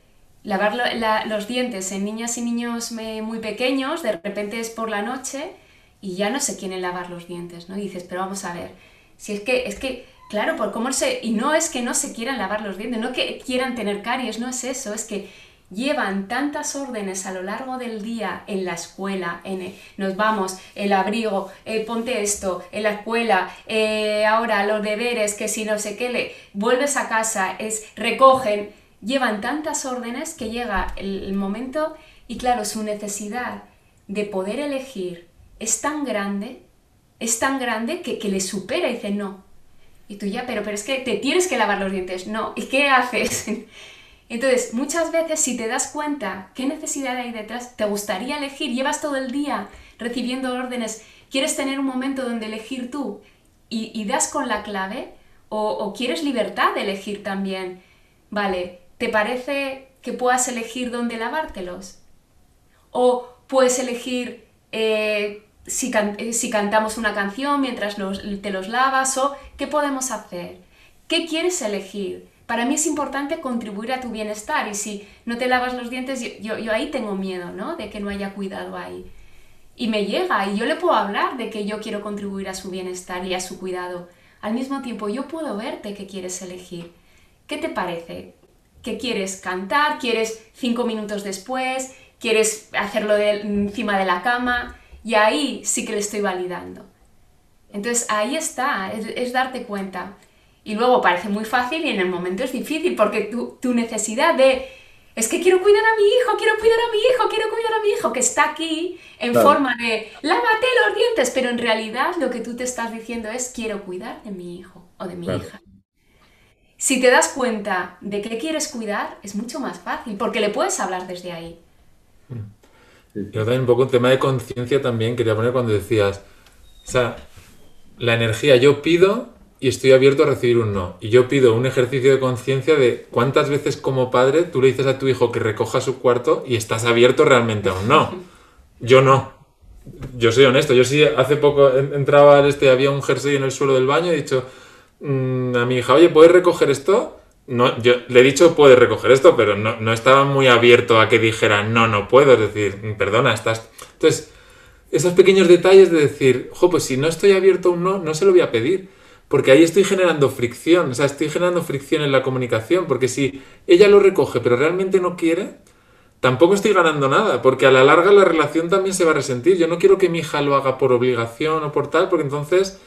lavar los dientes en niñas y niños muy pequeños, de repente es por la noche y ya no se quieren lavar los dientes, ¿no? Y dices, pero vamos a ver, si es que, es que, claro, por cómo se... Y no es que no se quieran lavar los dientes, no que quieran tener caries, no es eso, es que llevan tantas órdenes a lo largo del día en la escuela, en nos vamos, el abrigo, eh, ponte esto, en la escuela, eh, ahora los deberes, que si no sé qué, le, vuelves a casa, es recogen, llevan tantas órdenes que llega el, momento y claro, su necesidad de poder elegir es tan grande, es tan grande que, que le supera y dice no. Y tú ya, pero, pero es que te tienes que lavar los dientes. No, ¿y qué haces? <laughs> Entonces, muchas veces si te das cuenta qué necesidad hay detrás, te gustaría elegir, llevas todo el día recibiendo órdenes, quieres tener un momento donde elegir tú y, das con la clave, o, quieres libertad de elegir también, ¿vale? ¿Te parece que puedas elegir dónde lavártelos? ¿O puedes elegir eh, eh, si, cantamos una canción mientras te los lavas? ¿O qué podemos hacer? ¿Qué quieres elegir? Para mí es importante contribuir a tu bienestar y si no te lavas los dientes, yo, ahí tengo miedo, ¿no? De que no haya cuidado ahí. Y me llega y yo le puedo hablar de que yo quiero contribuir a su bienestar y a su cuidado. Al mismo tiempo, yo puedo verte qué quieres elegir. ¿Qué te parece? ¿Qué quieres cantar? ¿Quieres cinco minutos después? ¿Quieres hacerlo encima de la cama? Y ahí sí que le estoy validando. Entonces ahí está, es darte cuenta. Y luego parece muy fácil y en el momento es difícil porque tu, necesidad de es que quiero cuidar a mi hijo, quiero cuidar a mi hijo, quiero cuidar a mi hijo, que está aquí en forma de lávate los dientes, pero en realidad lo que tú te estás diciendo es quiero cuidar de mi hijo o de mi hija. Si te das cuenta de qué quieres cuidar, es mucho más fácil, porque le puedes hablar desde ahí. Yo también un poco un tema de conciencia también quería poner cuando decías, o sea, la energía yo pido y estoy abierto a recibir un no. Y yo pido un ejercicio de conciencia de cuántas veces como padre tú le dices a tu hijo que recoja su cuarto y estás abierto realmente a un no. Yo no. Yo soy honesto. Yo sí, hace poco entraba al este, había un jersey en el suelo del baño y he dicho mm, a mi hija, oye, ¿puedes recoger esto? No, yo le he dicho, puedes recoger esto, pero no, no estaba muy abierto a que dijera, no, no puedo. Es decir, perdona, estás... Entonces, esos pequeños detalles de decir, jo, pues si no estoy abierto a un no, no se lo voy a pedir porque ahí estoy generando fricción, o sea, estoy generando fricción en la comunicación, porque si ella lo recoge pero realmente no quiere, tampoco estoy ganando nada, porque a la larga la relación también se va a resentir. Yo no quiero que mi hija lo haga por obligación o por tal, porque entonces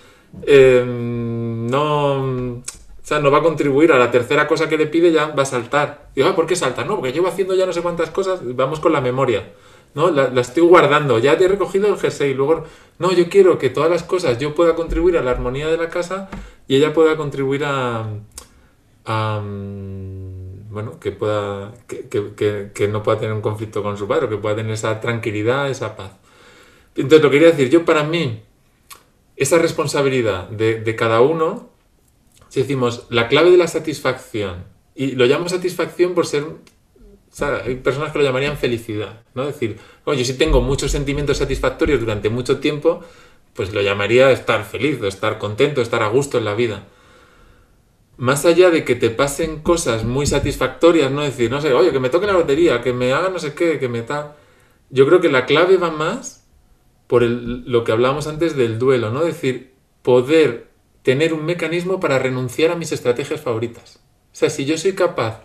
em, no, o sea, no va a contribuir a la tercera cosa que le pide, ya va a saltar. Digo, ah, ¿por qué salta? No, porque llevo haciendo ya no sé cuántas cosas, vamos con la memoria. ¿No? La, estoy guardando, ya te he recogido el jersey, luego, no, yo quiero que todas las cosas yo pueda contribuir a la armonía de la casa y ella pueda contribuir a, bueno, que pueda, que, no pueda tener un conflicto con su padre, que pueda tener esa tranquilidad, esa paz. Entonces, lo que quería decir, yo para mí, esa responsabilidad de, de cada uno, si decimos la clave de la satisfacción, y lo llamo satisfacción por ser hay personas que lo llamarían felicidad, ¿no? Es decir, yo si tengo muchos sentimientos satisfactorios durante mucho tiempo, pues lo llamaría estar feliz, o estar contento, estar a gusto en la vida. Más allá de que te pasen cosas muy satisfactorias, ¿no? decir, no sé, oye, que me toque la lotería, que me haga no sé qué, que me tal. Yo creo que la clave va más por lo que hablábamos antes del duelo, ¿no? Es decir, poder tener un mecanismo para renunciar a mis estrategias favoritas. O sea, si yo soy capaz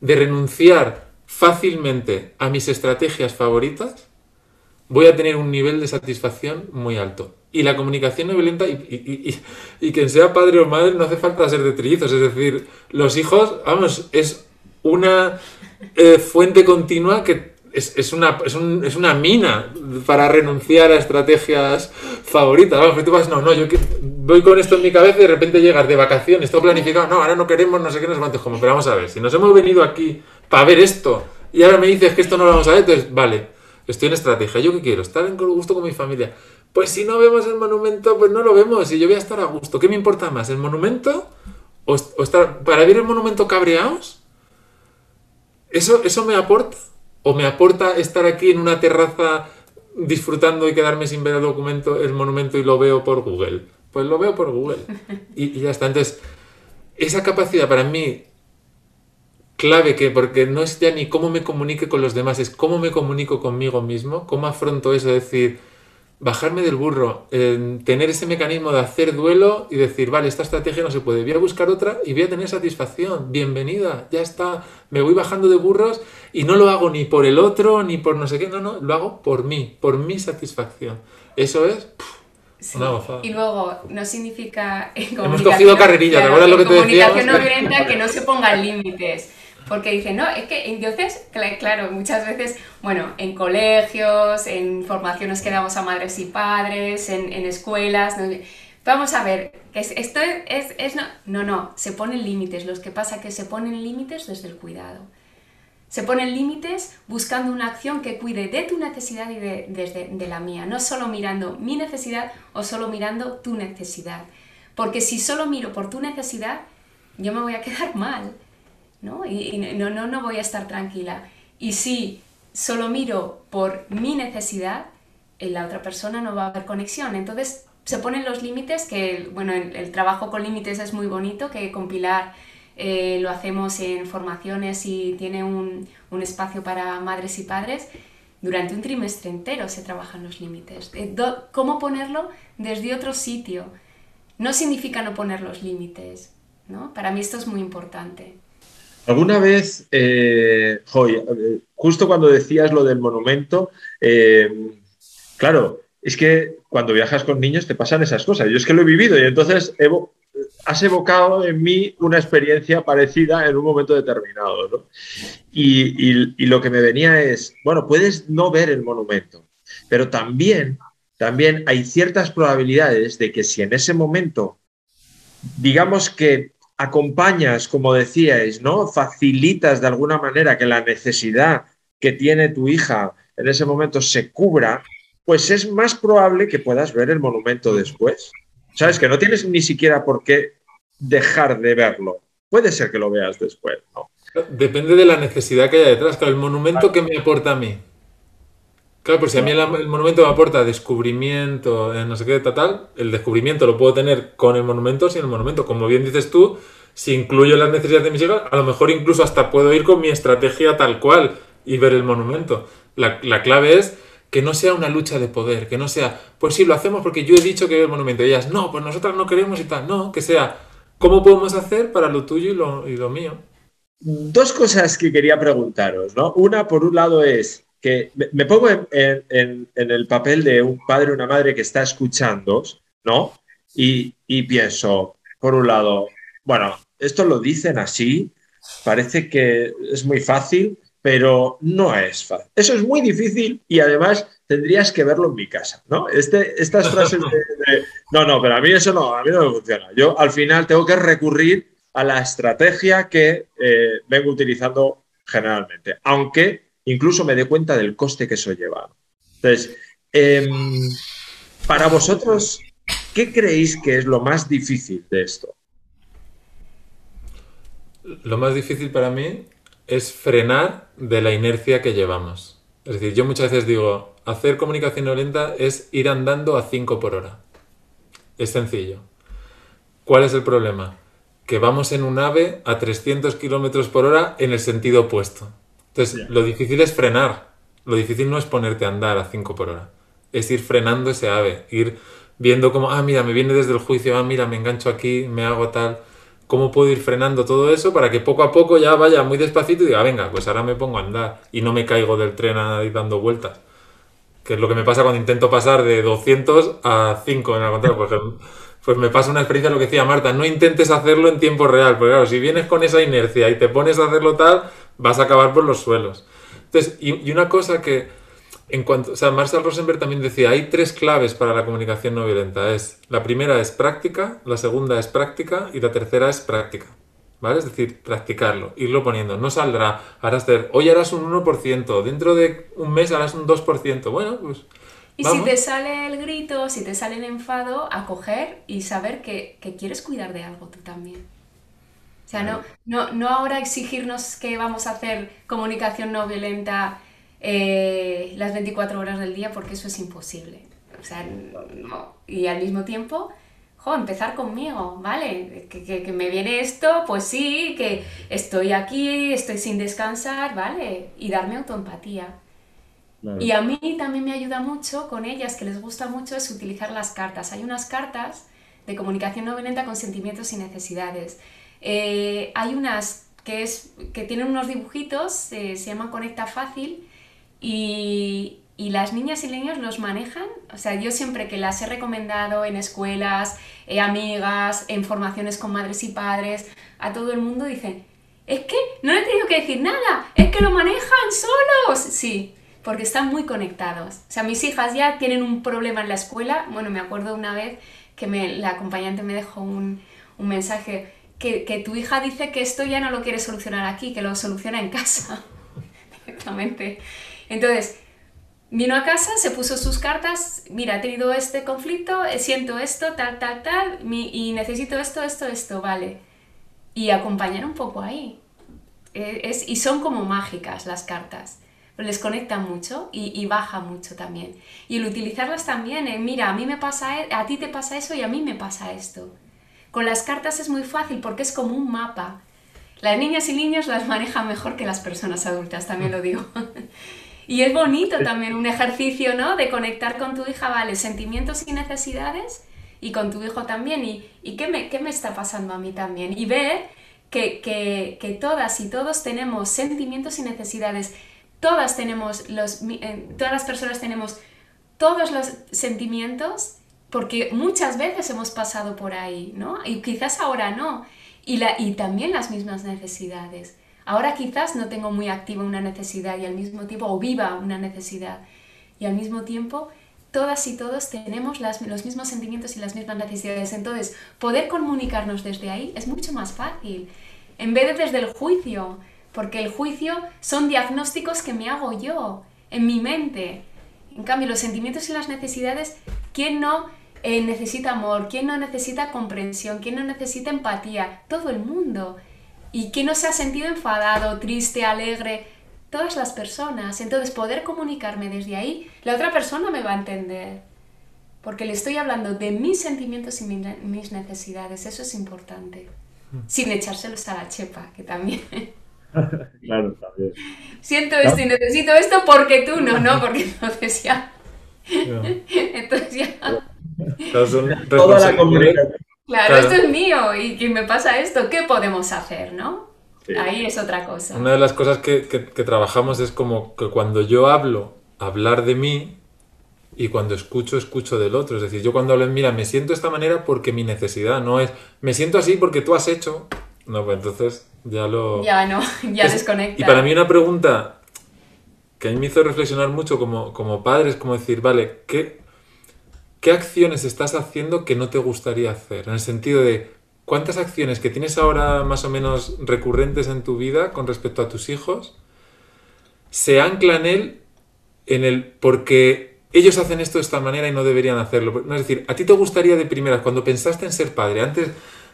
de renunciar fácilmente a mis estrategias favoritas, voy a tener un nivel de satisfacción muy alto. Y la comunicación no violenta, y, y, quien sea padre o madre, no hace falta ser de trillizos. Es decir, los hijos, vamos, es una eh, fuente continua que es, una, es, una mina para renunciar a estrategias favoritas. Vamos, tú vas, no, no, yo voy con esto en mi cabeza y de repente llegas de vacaciones, todo planificado, no, ahora no queremos, no sé qué, nos sé como, pero vamos a ver, si nos hemos venido aquí para ver esto. Y ahora me dices que esto no lo vamos a ver, entonces, vale, estoy en estrategia. ¿Yo qué quiero? Estar en gusto con mi familia. Pues si no vemos el monumento, pues no lo vemos y yo voy a estar a gusto. ¿Qué me importa más, el monumento o, estar... Para ver el monumento cabreados? ¿Eso, ¿Eso me aporta? ¿O me aporta estar aquí en una terraza disfrutando y quedarme sin ver el documento, el monumento y lo veo por Google? Pues lo veo por Google. Y, y ya está. Entonces, esa capacidad para mí clave que, porque no es ya ni cómo me comunique con los demás, es cómo me comunico conmigo mismo, cómo afronto eso, es decir, bajarme del burro, tener ese mecanismo de hacer duelo y decir, vale, esta estrategia no se puede, voy a buscar otra y voy a tener satisfacción, bienvenida, ya está, me voy bajando de burros y no lo hago ni por el otro, ni por no sé qué, no, no, lo hago por mí, por mi satisfacción. Eso es... Una gozada. Y luego, no significa en Hemos cogido carrerilla, ¿te acuerdas lo que te decía? Comunicación no violenta que no se pongan límites. Porque dicen, no, es que entonces, claro, muchas veces, bueno, en colegios, en formaciones que damos a madres y padres, en, escuelas, vamos a ver, esto es, es, no, no, no, se ponen límites. Lo que pasa es que se ponen límites desde el cuidado. Se ponen límites buscando una acción que cuide de tu necesidad y de, desde, de la mía, no solo mirando mi necesidad o solo mirando tu necesidad. Porque si solo miro por tu necesidad, yo me voy a quedar <laughs> mal. ¿No? Y, no, no, no voy a estar tranquila. Y si solo miro por mi necesidad, en la otra persona no va a haber conexión. Entonces se ponen los límites, que bueno, el, trabajo con límites es muy bonito, que compilar eh, lo hacemos en formaciones y tiene un, un, espacio para madres y padres. Durante un trimestre entero se trabajan los límites. Eh, ¿Cómo ponerlo desde otro sitio? No significa no poner los límites. ¿no? Para mí esto es muy importante. Alguna vez, eh, eh, justo cuando decías lo del monumento, eh, claro, es que cuando viajas con niños te pasan esas cosas. Yo es que lo he vivido y entonces has evocado en mí una experiencia parecida en un momento determinado. Y, y, lo que me venía es, bueno, puedes no ver el monumento, pero también, también hay ciertas probabilidades de que si en ese momento, digamos que acompañas, como decíais, ¿no? Facilitas de alguna manera que la necesidad que tiene tu hija en ese momento se cubra, pues es más probable que puedas ver el monumento después. Sabes que no tienes ni siquiera por qué dejar de verlo. Puede ser que lo veas después, ¿no? Depende de la necesidad que haya detrás. El monumento que me aporta a mí. Claro, pues si a mí el, monumento me aporta descubrimiento, eh, no sé qué, tal, el descubrimiento lo puedo tener con el monumento o sin el monumento. Como bien dices tú, si incluyo las necesidades de mis hijas, a lo mejor incluso hasta puedo ir con mi estrategia tal cual y ver el monumento. La, clave es que no sea una lucha de poder, que no sea, pues sí, lo hacemos porque yo he dicho que veo el monumento. Y ellas, no, pues nosotras no queremos y tal. No, que sea, ¿cómo podemos hacer para lo tuyo y lo mío? Dos cosas que quería preguntaros, ¿no? Una, por un lado, es que me pongo en, el papel de un padre o una madre que está escuchando, ¿no? Y, pienso, por un lado, bueno, esto lo dicen así, parece que es muy fácil, pero no es fácil. Eso es muy difícil y además tendrías que verlo en mi casa, ¿no? Este, estas frases de, no, no, pero a mí eso no, a mí no me funciona. Yo al final tengo que recurrir a la estrategia que eh, vengo utilizando generalmente, aunque incluso me dé cuenta del coste que eso lleva. Entonces, em, para vosotros, ¿qué creéis que es lo más difícil de esto? Lo más difícil para mí es frenar de la inercia que llevamos. Es decir, yo muchas veces digo, hacer comunicación no lenta es ir andando a 5 por hora. Es sencillo. ¿Cuál es el problema? Que vamos en un ave a 300 kilómetros por hora en el sentido opuesto. Entonces, lo difícil es frenar. Lo difícil no es ponerte a andar a 5 por hora. Es ir frenando ese ave. Ir viendo cómo, ah, mira, me viene desde el juicio, ah, mira, me engancho aquí, me hago tal. ¿Cómo puedo ir frenando todo eso para que poco a poco ya vaya muy despacito y diga, venga, pues ahora me pongo a andar y no me caigo del tren ahí dando vueltas? Que es lo que me pasa cuando intento pasar de 200 a 5 en la contraria. Pues, pues me pasa una experiencia lo que decía Marta, no intentes hacerlo en tiempo real, porque claro, si vienes con esa inercia y te pones a hacerlo tal, vas a acabar por los suelos. Entonces, y, una cosa que, en cuanto, o sea, Marshall Rosenberg también decía, hay tres claves para la comunicación no violenta. Es, la primera es práctica, la segunda es práctica y la tercera es práctica. ¿Vale? Es decir, practicarlo, irlo poniendo. No saldrá, harás hacer, hoy harás un 1%, dentro de un mes harás un 2%. Bueno, pues... Y si te sale el grito, si te sale el enfado, acoger y saber que, que quieres cuidar de algo tú también. Sea, no, no, no ahora exigirnos que vamos a hacer comunicación no violenta eh, las 24 horas del día porque eso es imposible. O sea, no. Y al mismo tiempo, jo, empezar conmigo, ¿vale? Que, que, que, me viene esto, pues sí, que estoy aquí, estoy sin descansar, ¿vale? Y darme autoempatía. Y a mí también me ayuda mucho con ellas, que les gusta mucho, es utilizar las cartas. Hay unas cartas de comunicación no violenta con sentimientos y necesidades. Eh, hay unas que, es, que tienen unos dibujitos, eh, se llaman Conecta Fácil, y, y, las niñas y niños los manejan. O sea, yo siempre que las he recomendado en escuelas, eh, amigas, en formaciones con madres y padres, a todo el mundo dicen, es que no le he tenido que decir nada, es que lo manejan solos. Sí, porque están muy conectados. O sea, mis hijas ya tienen un problema en la escuela. Bueno, me acuerdo una vez que me, la acompañante me dejó un, un mensaje que, tu hija dice que esto ya no lo quiere solucionar aquí, que lo soluciona en casa <laughs> directamente. Entonces, vino a casa, se puso sus cartas, mira, he tenido este conflicto, siento esto, tal, tal, tal, y necesito esto, esto, esto, vale. Y acompañar un poco ahí. Eh, es, y son como mágicas las cartas les conecta mucho y, baja mucho también. Y el utilizarlas también, eh, mira, a mí me pasa, e, a ti te pasa eso y a mí me pasa esto. Con las cartas es muy fácil porque es como un mapa. Las niñas y niños las manejan mejor que las personas adultas, también lo digo. <laughs> y es bonito también un ejercicio, ¿no? De conectar con tu hija, vale, sentimientos y necesidades y con tu hijo también. ¿Y, y qué, me, qué me está pasando a mí también? Y ver que, que, que todas y todos tenemos sentimientos y necesidades todas tenemos los, eh, todas las personas tenemos todos los sentimientos porque muchas veces hemos pasado por ahí, ¿no? Y quizás ahora no. Y, la, y también las mismas necesidades. Ahora quizás no tengo muy activa una necesidad y al mismo tiempo, o viva una necesidad. Y al mismo tiempo, todas y todos tenemos las, los mismos sentimientos y las mismas necesidades. Entonces, poder comunicarnos desde ahí es mucho más fácil. En vez de desde el juicio, porque el juicio son diagnósticos que me hago yo, en mi mente. En cambio, los sentimientos y las necesidades, ¿quién no eh, necesita amor? ¿Quién no necesita comprensión? ¿Quién no necesita empatía? Todo el mundo. ¿Y quién no se ha sentido enfadado, triste, alegre? Todas las personas. Entonces, poder comunicarme desde ahí, la otra persona me va a entender. Porque le estoy hablando de mis sentimientos y mis necesidades. Eso es importante. Mm. Sin echárselos a la chepa, que también. <laughs> claro, también. Siento esto y necesito esto porque tú no, no, <laughs> porque entonces ya. <laughs> Entonces ya. Toda la comunidad. Claro, esto es mío y que me pasa esto, ¿qué podemos hacer, no? Ahí es otra cosa. Una de las cosas que, que, que, trabajamos es como que cuando yo hablo, hablar de mí y cuando escucho, escucho del otro. Es decir, yo cuando hablo, mira, me siento de esta manera porque mi necesidad no es, me siento así porque tú has hecho. No, pues entonces ya lo... Ya no, ya desconecta. Y para mí una pregunta que a mí me hizo reflexionar mucho como, como padre es como decir, vale, ¿qué, ¿qué acciones estás haciendo que no te gustaría hacer? En el sentido de, ¿cuántas acciones que tienes ahora más o menos recurrentes en tu vida con respecto a tus hijos se anclan él en el porque ellos hacen esto de esta manera y no deberían hacerlo? Es decir, ¿a ti te gustaría de primeras, cuando pensaste en ser padre, antes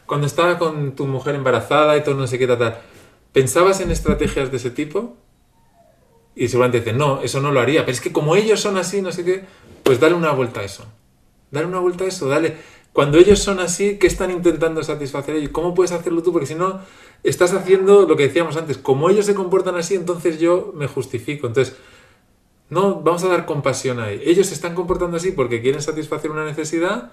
cuando estaba con tu mujer embarazada y todo no sé qué tal, ¿pensabas en estrategias de ese tipo? Y seguramente dicen, no, eso no lo haría, pero es que como ellos son así, no sé qué, pues dale una vuelta a eso. Dale una vuelta a eso, dale. Cuando ellos son así, ¿qué están intentando satisfacer ellos? ¿Cómo puedes hacerlo tú? Porque si no, estás haciendo lo que decíamos antes, como ellos se comportan así, entonces yo me justifico. Entonces, no, vamos a dar compasión ahí. Ellos se están comportando así porque quieren satisfacer una necesidad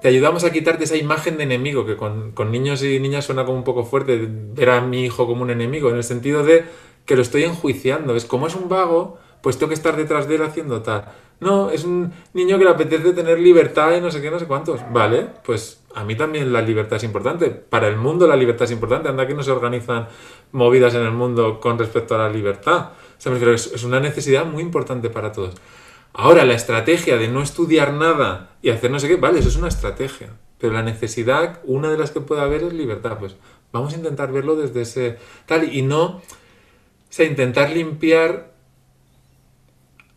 te ayudamos a quitarte esa imagen de enemigo, que con, niños y niñas suena como un poco fuerte, ver a mi hijo como un enemigo, en el sentido de que lo estoy enjuiciando. Es como es un vago, pues tengo que estar detrás de él haciendo tal. No, es un niño que le apetece tener libertad y no sé qué, no sé cuántos. Vale, pues a mí también la libertad es importante. Para el mundo la libertad es importante. Anda que no se organizan movidas en el mundo con respecto a la libertad. O sea, es una necesidad muy importante para todos. Ahora, la estrategia de no estudiar nada y hacer no sé qué, vale, eso es una estrategia. Pero la necesidad, una de las que puede haber es libertad. Pues vamos a intentar verlo desde ese tal y no, o sea, intentar limpiar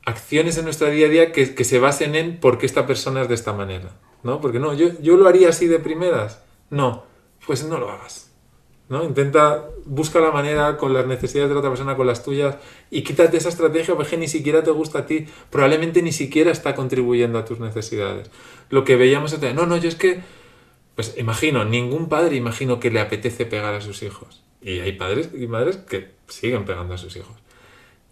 acciones en nuestro día a día que, se basen en por qué esta persona es de esta manera. ¿No? Porque no, yo, yo lo haría así de primeras. No, pues no lo hagas. ¿no? Intenta, busca la manera con las necesidades de la otra persona, con las tuyas, y quítate esa estrategia porque ni siquiera te gusta a ti, probablemente ni siquiera está contribuyendo a tus necesidades. Lo que veíamos antes, no, no, yo es que, pues imagino, ningún padre imagino que le apetece pegar a sus hijos. Y hay padres y madres que siguen pegando a sus hijos.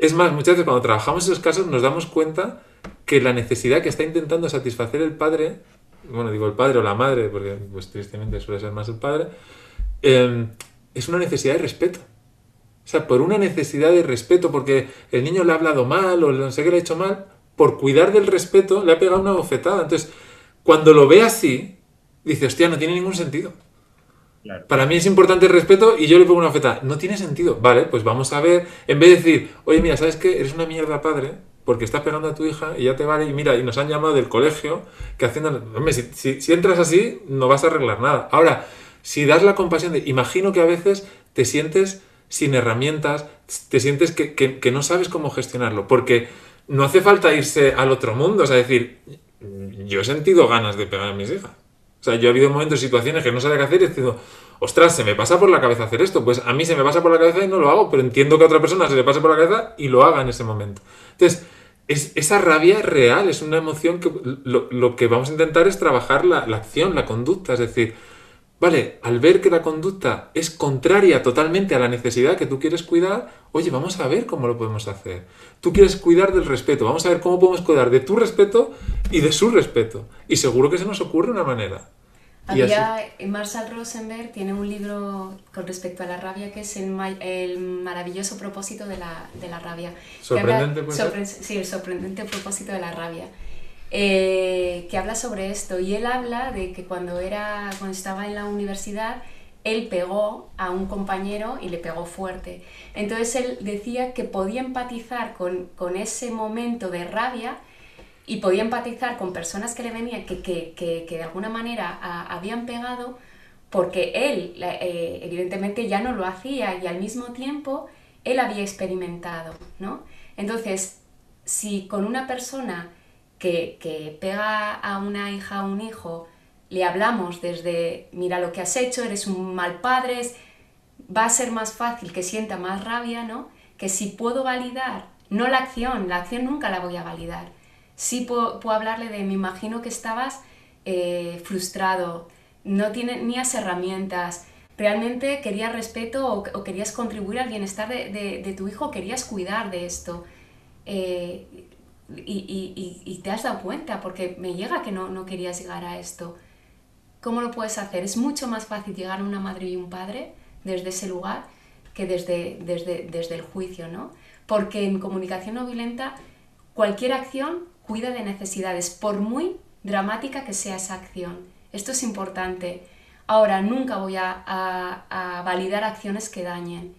Es más, muchas veces cuando trabajamos esos casos nos damos cuenta que la necesidad que está intentando satisfacer el padre, bueno, digo el padre o la madre, porque pues tristemente suele ser más el padre, eh, es una necesidad de respeto. O sea, por una necesidad de respeto, porque el niño le ha hablado mal o no sé qué le ha hecho mal, por cuidar del respeto le ha pegado una bofetada. Entonces, cuando lo ve así, dice, hostia, no tiene ningún sentido. Para mí es importante el respeto y yo le pongo una bofetada. No tiene sentido. Vale, pues vamos a ver. En vez de decir, oye, mira, ¿sabes qué? Eres una mierda padre porque estás pegando a tu hija y ya te vale. Y mira, y nos han llamado del colegio que haciendo. Hombre, si, entras así, no vas a arreglar nada. Ahora, si das la compasión de. Imagino que a veces te sientes sin herramientas, te sientes que, no sabes cómo gestionarlo, porque no hace falta irse al otro mundo, o sea, decir, yo he sentido ganas de pegar a mis hijas. O sea, yo he habido momentos, situaciones que no sabía qué hacer y dicho, ostras, se me pasa por la cabeza hacer esto. Pues a mí se me pasa por la cabeza y no lo hago, pero entiendo que a otra persona se le pase por la cabeza y lo haga en ese momento. Entonces, es, esa rabia real, es una emoción que lo, que vamos a intentar es trabajar la, la acción, la conducta, es decir, Vale, al ver que la conducta es contraria totalmente a la necesidad que tú quieres cuidar, oye, vamos a ver cómo lo podemos hacer. Tú quieres cuidar del respeto, vamos a ver cómo podemos cuidar de tu respeto y de su respeto. Y seguro que se nos ocurre una manera. Había, Marshall Rosenberg tiene un libro con respecto a la rabia que es El, maravilloso propósito de la, de la rabia. ¿Sorprendente? sí, el sorprendente propósito de la rabia eh, que habla sobre esto y él habla de que cuando, era, cuando estaba en la universidad él pegó a un compañero y le pegó fuerte. Entonces él decía que podía empatizar con, con ese momento de rabia y podía empatizar con personas que le venían, que, que, que, de alguna manera habían pegado, porque él eh, evidentemente ya no lo hacía y al mismo tiempo él había experimentado, ¿no? Entonces, si con una persona que, pega a una hija o un hijo, le hablamos desde, mira lo que has hecho, eres un mal padre, va a ser más fácil que sienta más rabia, ¿no? Que si puedo validar, no la acción, la acción nunca la voy a validar. Sí puedo, hablarle de, me imagino que estabas eh, frustrado, no tenías herramientas, realmente querías respeto o, querías contribuir al bienestar de, tu hijo, querías cuidar de esto. Eh, y, te has dado cuenta porque me llega que no, no querías llegar a esto. ¿Cómo lo puedes hacer? Es mucho más fácil llegar a una madre y un padre desde ese lugar que desde, desde, desde el juicio, ¿no? Porque en comunicación no violenta cualquier acción cuida de necesidades, por muy dramática que sea esa acción. Esto es importante. Ahora, nunca voy a, a validar acciones que dañen.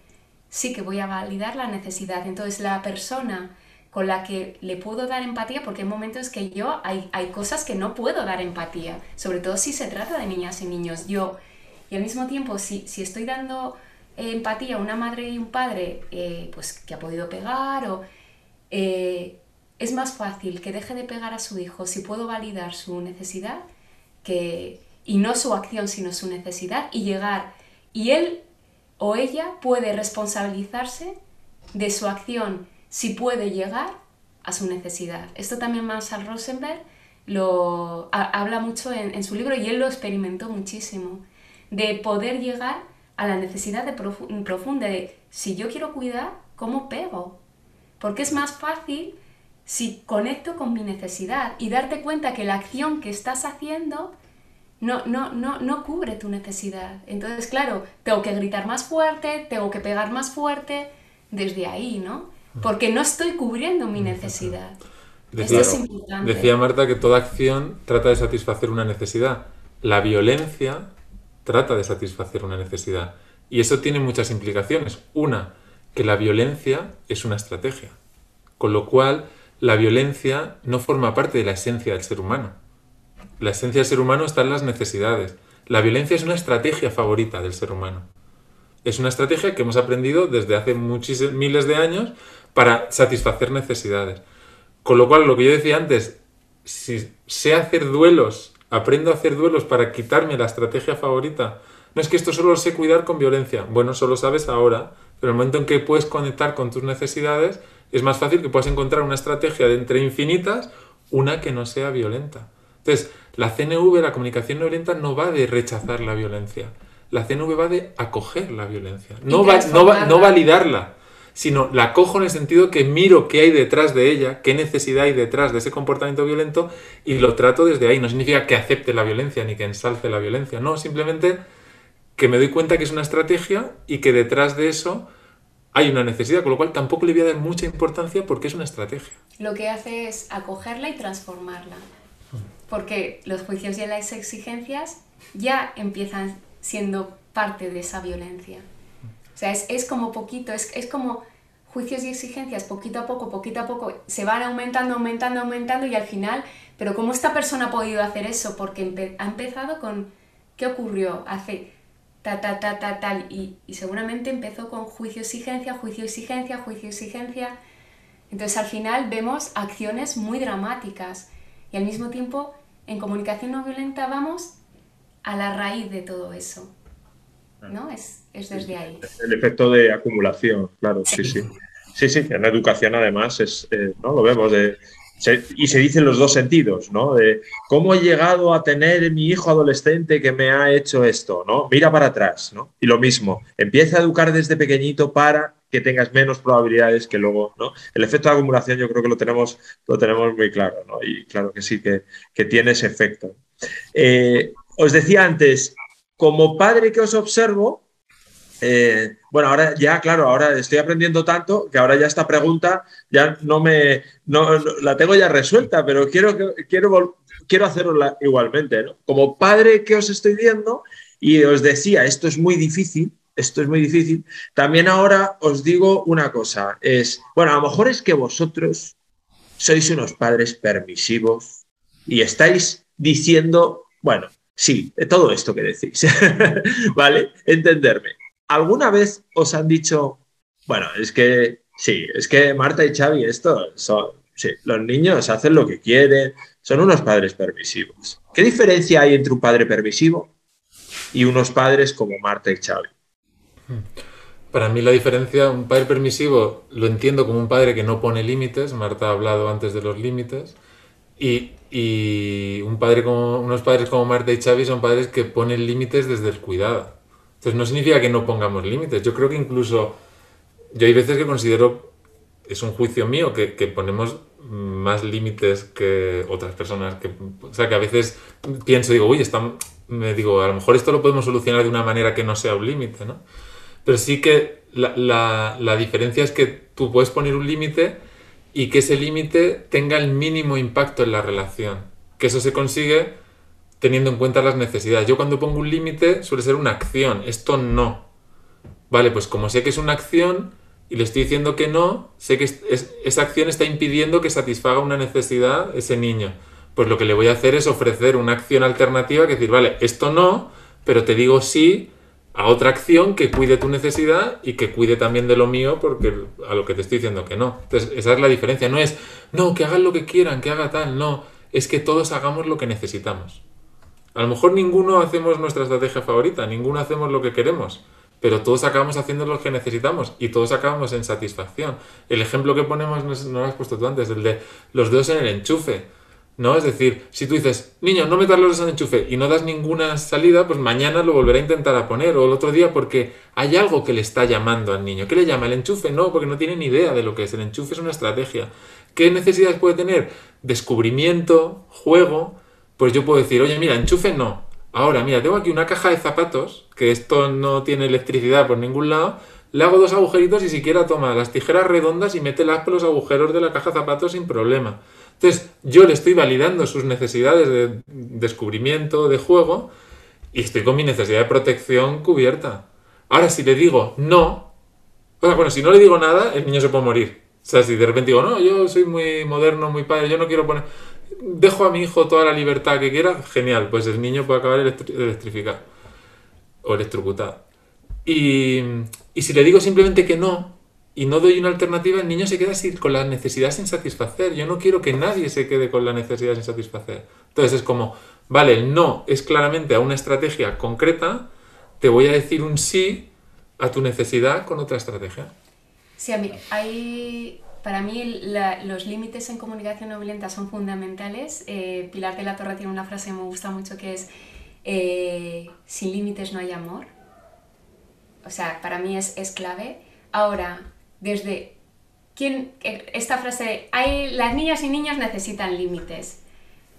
Sí que voy a validar la necesidad. Entonces, la persona con la que le puedo dar empatía, porque hay momentos que yo hay, hay cosas que no puedo dar empatía, sobre todo si se trata de niñas y niños. Yo, y al mismo tiempo, si, si estoy dando eh, empatía a una madre y un padre eh, pues, que ha podido pegar, o, eh, es más fácil que deje de pegar a su hijo si puedo validar su necesidad que, y no su acción, sino su necesidad, y llegar. Y él o ella puede responsabilizarse de su acción si puede llegar a su necesidad. Esto también Marshall Rosenberg lo habla mucho en, su libro y él lo experimentó muchísimo, de poder llegar a la necesidad de profunda de si yo quiero cuidar, ¿cómo pego? Porque es más fácil si conecto con mi necesidad y darte cuenta que la acción que estás haciendo no, no, no, no cubre tu necesidad. Entonces, claro, tengo que gritar más fuerte, tengo que pegar más fuerte desde ahí, ¿no? Porque no estoy cubriendo mi necesidad. Decía, Esto es importante. Decía Marta que toda acción trata de satisfacer una necesidad. La violencia trata de satisfacer una necesidad. Y eso tiene muchas implicaciones. Una, que la violencia es una estrategia. Con lo cual, la violencia no forma parte de la esencia del ser humano. La esencia del ser humano está en las necesidades. La violencia es una estrategia favorita del ser humano. Es una estrategia que hemos aprendido desde hace muchísimos miles de años para satisfacer necesidades. Con lo cual, lo que yo decía antes, si sé hacer duelos, aprendo a hacer duelos para quitarme la estrategia favorita, no es que esto solo lo sé cuidar con violencia. Bueno, solo sabes ahora, pero el momento en que puedes conectar con tus necesidades, es más fácil que puedas encontrar una estrategia de entre infinitas, una que no sea violenta. Entonces, la CNV, la comunicación no violenta, no va de rechazar la violencia. La CNV va de acoger la violencia, no, va, no, no validarla sino la cojo en el sentido que miro qué hay detrás de ella, qué necesidad hay detrás de ese comportamiento violento y lo trato desde ahí. No significa que acepte la violencia ni que ensalce la violencia, no, simplemente que me doy cuenta que es una estrategia y que detrás de eso hay una necesidad, con lo cual tampoco le voy a dar mucha importancia porque es una estrategia. Lo que hace es acogerla y transformarla, porque los juicios y las exigencias ya empiezan siendo parte de esa violencia. O sea, es, como poquito, es, es como juicios y exigencias, poquito a poco, poquito a poco, se van aumentando, aumentando, aumentando y al final, pero ¿cómo esta persona ha podido hacer eso? Porque ha empezado con, ¿qué ocurrió? Hace ta, ta, ta, ta, tal, y, y seguramente empezó con juicio, exigencia, juicio, exigencia, juicio, exigencia. Entonces al final vemos acciones muy dramáticas y al mismo tiempo en comunicación no violenta vamos a la raíz de todo eso. ¿no? Es, es desde ahí. El efecto de acumulación, claro, sí, sí. Sí, sí, en educación además es, eh, ¿no? Lo vemos de, y se dicen los dos sentidos, ¿no? De cómo he llegado a tener mi hijo adolescente que me ha hecho esto, ¿no? Mira para atrás, ¿no? Y lo mismo, empieza a educar desde pequeñito para que tengas menos probabilidades que luego, ¿no? El efecto de acumulación yo creo que lo tenemos, lo tenemos muy claro, ¿no? Y claro que sí, que, que tiene ese efecto. Eh, os decía antes, como padre que os observo, eh, bueno, ahora ya, claro, ahora estoy aprendiendo tanto que ahora ya esta pregunta ya no me, la tengo ya resuelta, pero quiero, quiero, quiero hacerlo igualmente, ¿no? Como padre que os estoy viendo y os decía, esto es muy difícil, esto es muy difícil, también ahora os digo una cosa, es, bueno, a lo mejor es que vosotros sois unos padres permisivos y estáis diciendo, bueno, Sí, todo esto que decís. <laughs> ¿Vale? Entenderme. ¿Alguna vez os han dicho, bueno, es que sí, es que Marta y Xavi, esto son, sí, los niños hacen lo que quieren, son unos padres permisivos. ¿Qué diferencia hay entre un padre permisivo y unos padres como Marta y Xavi? Para mí la diferencia, un padre permisivo lo entiendo como un padre que no pone límites, Marta ha hablado antes de los límites, y, y un padre como, unos padres como Marta y Xavi son padres que ponen límites desde el cuidado. Entonces no significa que no pongamos límites. Yo creo que incluso, yo hay veces que considero, es un juicio mío, que, que ponemos más límites que otras personas. Que, o sea, que a veces pienso, digo, uy, está, me digo, a lo mejor esto lo podemos solucionar de una manera que no sea un límite, ¿no? Pero sí que la, la, la diferencia es que tú puedes poner un límite y que ese límite tenga el mínimo impacto en la relación. Que eso se consigue teniendo en cuenta las necesidades. Yo cuando pongo un límite suele ser una acción, esto no. Vale, pues como sé que es una acción y le estoy diciendo que no, sé que esa acción está impidiendo que satisfaga una necesidad ese niño. Pues lo que le voy a hacer es ofrecer una acción alternativa que decir, vale, esto no, pero te digo sí a otra acción que cuide tu necesidad y que cuide también de lo mío porque a lo que te estoy diciendo que no. Entonces, esa es la diferencia. No es, no, que hagan lo que quieran, que haga tal, no. Es que todos hagamos lo que necesitamos. A lo mejor ninguno hacemos nuestra estrategia favorita, ninguno hacemos lo que queremos, pero todos acabamos haciendo lo que necesitamos y todos acabamos en satisfacción. El ejemplo que ponemos, no lo has puesto tú antes, el de los dedos en el enchufe ¿no? Es decir, si tú dices, niño, no metas los en enchufe y no das ninguna salida, pues mañana lo volverá a intentar a poner o el otro día porque hay algo que le está llamando al niño. ¿Qué le llama? ¿El enchufe? No, porque no tiene ni idea de lo que es. El enchufe es una estrategia. ¿Qué necesidades puede tener? Descubrimiento, juego. Pues yo puedo decir, oye, mira, enchufe no. Ahora, mira, tengo aquí una caja de zapatos, que esto no tiene electricidad por ningún lado. Le hago dos agujeritos y siquiera toma las tijeras redondas y mételas por los agujeros de la caja de zapatos sin problema. Entonces, yo le estoy validando sus necesidades de descubrimiento, de juego, y estoy con mi necesidad de protección cubierta. Ahora, si le digo no, o sea, bueno, si no le digo nada, el niño se puede morir. O sea, si de repente digo, no, yo soy muy moderno, muy padre, yo no quiero poner. Dejo a mi hijo toda la libertad que quiera, genial, pues el niño puede acabar electrificado o electrocutado. Y, y si le digo simplemente que no, y no doy una alternativa, el niño se queda con la necesidad sin satisfacer. Yo no quiero que nadie se quede con la necesidad sin satisfacer. Entonces es como, vale, el no es claramente a una estrategia concreta, te voy a decir un sí a tu necesidad con otra estrategia. Sí, a mí, hay, para mí los límites en comunicación no violenta son fundamentales. Eh, Pilar de la Torre tiene una frase que me gusta mucho que es, eh, sin límites no hay amor. O sea, para mí es, es clave. Ahora, desde quién, esta frase, hay, las niñas y niños necesitan límites.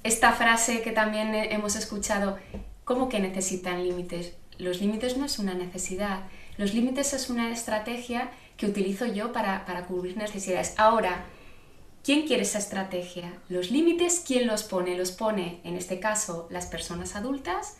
Esta frase que también hemos escuchado, ¿cómo que necesitan límites? Los límites no es una necesidad, los límites es una estrategia que utilizo yo para, para cubrir necesidades. Ahora, ¿quién quiere esa estrategia? Los límites, ¿quién los pone? Los pone, en este caso, las personas adultas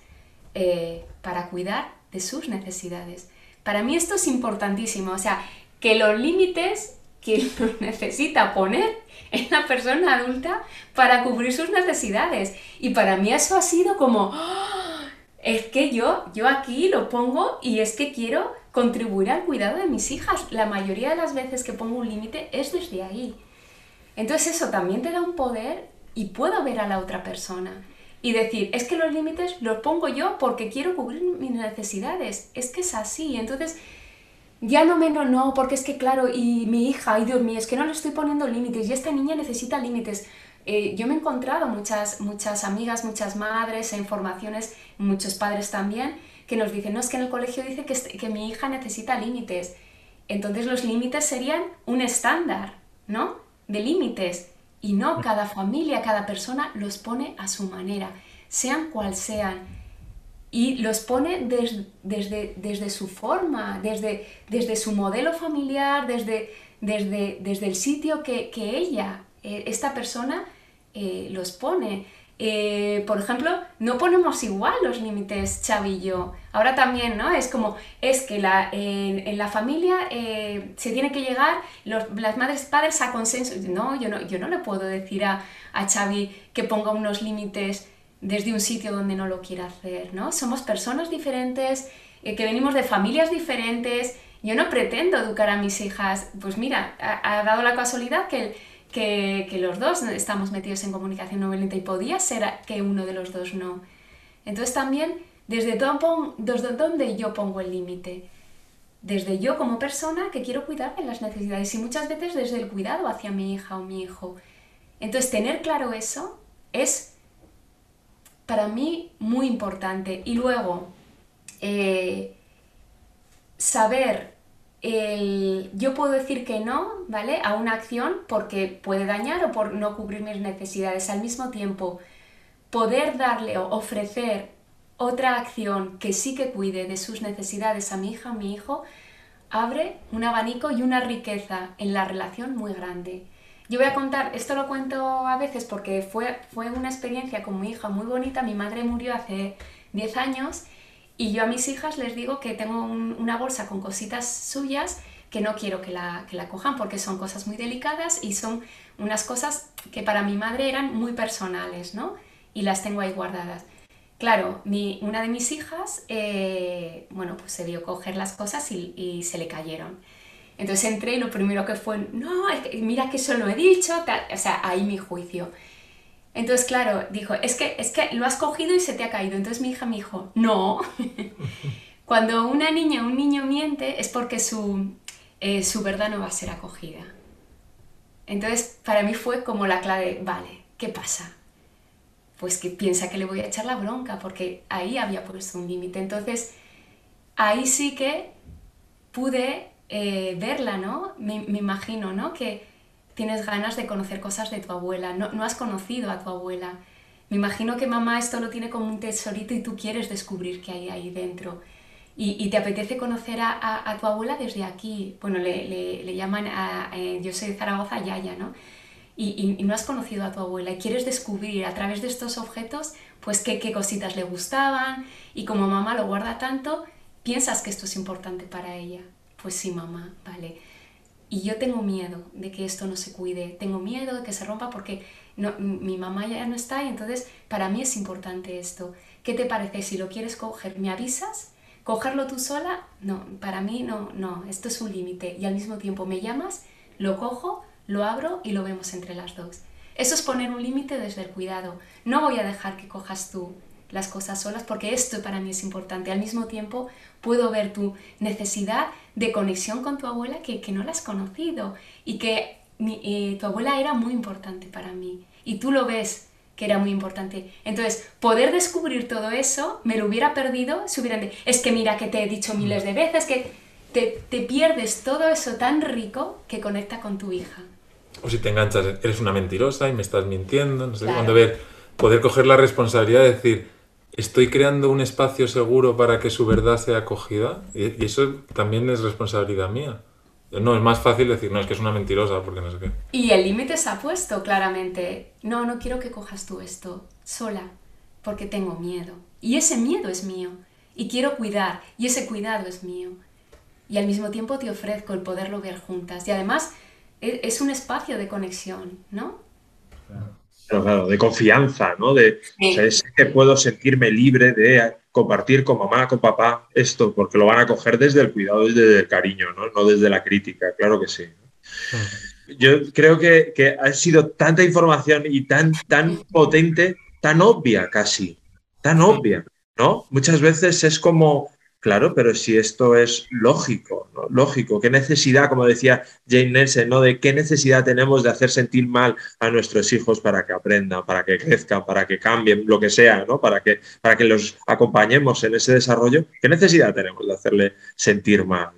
eh, para cuidar de sus necesidades. Para mí esto es importantísimo, o sea, que los límites <laughs> los necesita poner en la persona adulta para cubrir sus necesidades. Y para mí eso ha sido como, ¡ah! es que yo, yo aquí lo pongo y es que quiero contribuir al cuidado de mis hijas. La mayoría de las veces que pongo un límite es desde ahí. Entonces eso también te da un poder y puedo ver a la otra persona y decir, es que los límites los pongo yo porque quiero cubrir mis necesidades. Es que es así. Entonces ya no menos, no, porque es que claro, y mi hija, ay Dios mío, es que no le estoy poniendo límites y esta niña necesita límites. Eh, yo me he encontrado muchas, muchas amigas, muchas madres, en formaciones, muchos padres también, que nos dicen, no, es que en el colegio dice que, que mi hija necesita límites. Entonces los límites serían un estándar, ¿no? De límites. Y no, cada familia, cada persona los pone a su manera, sean cual sean y los pone desde, desde su forma, desde, desde su modelo familiar, desde, desde, desde el sitio que, ella, eh, esta persona, eh, los pone. Eh, por ejemplo, no ponemos igual los límites Xavi y yo. Ahora también, ¿no? Es como, es que la, en, la familia se tiene que llegar, las madres padres a consenso. No, yo no, yo no le puedo decir a, a Xavi que ponga unos límites desde un sitio donde no lo quiere hacer, ¿no? Somos personas diferentes, eh, que venimos de familias diferentes. Yo no pretendo educar a mis hijas. Pues mira, ha, dado la casualidad que, que, los dos estamos metidos en comunicación no violenta y podía ser que uno de los dos no. Entonces también, desde, desde donde yo pongo el límite. Desde yo como persona que quiero cuidar de las necesidades y muchas veces desde el cuidado hacia mi hija o mi hijo. Entonces, tener claro eso es para mí muy importante. Y luego, eh, saber el, yo puedo decir que no, ¿vale? A una acción porque puede dañar o por no cubrir mis necesidades. Al mismo tiempo, poder darle o ofrecer otra acción que sí que cuide de sus necesidades a mi hija, a mi hijo, abre un abanico y una riqueza en la relación muy grande. Yo voy a contar, esto lo cuento a veces porque fue, fue una experiencia con mi hija muy bonita. Mi madre murió hace 10 años y yo a mis hijas les digo que tengo una bolsa con cositas suyas que no quiero que la, que la cojan porque son cosas muy delicadas y son unas cosas que para mi madre eran muy personales, ¿no? Y las tengo ahí guardadas. Claro, una de mis hijas, eh, bueno, pues se vio coger las cosas y se le cayeron. Entonces entré y lo primero que fue, no, mira que eso lo he dicho, o sea, ahí mi juicio. Entonces, claro, dijo, es que, es que lo has cogido y se te ha caído. Entonces mi hija me dijo, no. <laughs> Cuando una niña o un niño miente es porque su, eh, su verdad no va a ser acogida. Entonces, para mí fue como la clave, vale, ¿qué pasa? Pues que piensa que le voy a echar la bronca, porque ahí había puesto un límite. Entonces, ahí sí que pude eh, verla, ¿no? Me, imagino, ¿no? Que tienes ganas de conocer cosas de tu abuela, no, no, has conocido a tu abuela. Me imagino que mamá esto lo tiene como un tesorito y tú quieres descubrir qué hay ahí dentro. Y, te apetece conocer a, a, tu abuela desde aquí. Bueno, le, le, le llaman, a, eh, yo soy de Zaragoza, Yaya, ¿no? Y, y, no has conocido a tu abuela y quieres descubrir a través de estos objetos, pues qué, qué cositas le gustaban y como mamá lo guarda tanto, piensas que esto es importante para ella pues sí, mamá, vale. Y yo tengo miedo de que esto no se cuide, tengo miedo de que se rompa porque no, mi mamá ya no está y entonces para mí es importante esto. ¿Qué te parece? Si lo quieres coger, ¿me avisas? ¿Cogerlo tú sola? No, para mí no, no, esto es un límite y al mismo tiempo me llamas, lo cojo, lo abro y lo vemos entre las dos. Eso es poner un límite desde el cuidado. No voy a dejar que cojas tú las cosas solas porque esto para mí es importante. Al mismo tiempo puedo ver tu necesidad de conexión con tu abuela que, que no la has conocido y que eh, tu abuela era muy importante para mí y tú lo ves que era muy importante. Entonces, poder descubrir todo eso, me lo hubiera perdido si hubieran de, es que mira que te he dicho miles de veces que te, te pierdes todo eso tan rico que conecta con tu hija. O si te enganchas, eres una mentirosa y me estás mintiendo, no sé Claro. cuándo ver, poder coger la responsabilidad de decir, estoy creando un espacio seguro para que su verdad sea acogida, y, eso también es responsabilidad mía. No, es más fácil decir, no, es que es una mentirosa, porque no sé qué. Y el límite se ha puesto claramente. No, no quiero que cojas tú esto sola, porque tengo miedo. Y ese miedo es mío. Y quiero cuidar, y ese cuidado es mío. Y al mismo tiempo te ofrezco el poderlo ver juntas. Y además e- es un espacio de conexión, ¿no? Pero claro, de confianza, ¿no? De, Sí. o sea, es que puedo sentirme libre de compartir con mamá, con papá esto, porque lo van a coger desde el cuidado, desde el cariño, ¿no? No desde la crítica, claro que sí. Yo creo que, que ha sido tanta información y tan, tan potente, tan obvia casi, tan obvia, ¿no? Muchas veces es como, claro, pero si esto es lógico, ¿no? Lógico, qué necesidad, como decía Jane Nelson, ¿no? De qué necesidad tenemos de hacer sentir mal a nuestros hijos para que aprendan, para que crezcan, para que cambien, lo que sea, ¿no? Para que, para que los acompañemos en ese desarrollo. ¿Qué necesidad tenemos de hacerle sentir mal?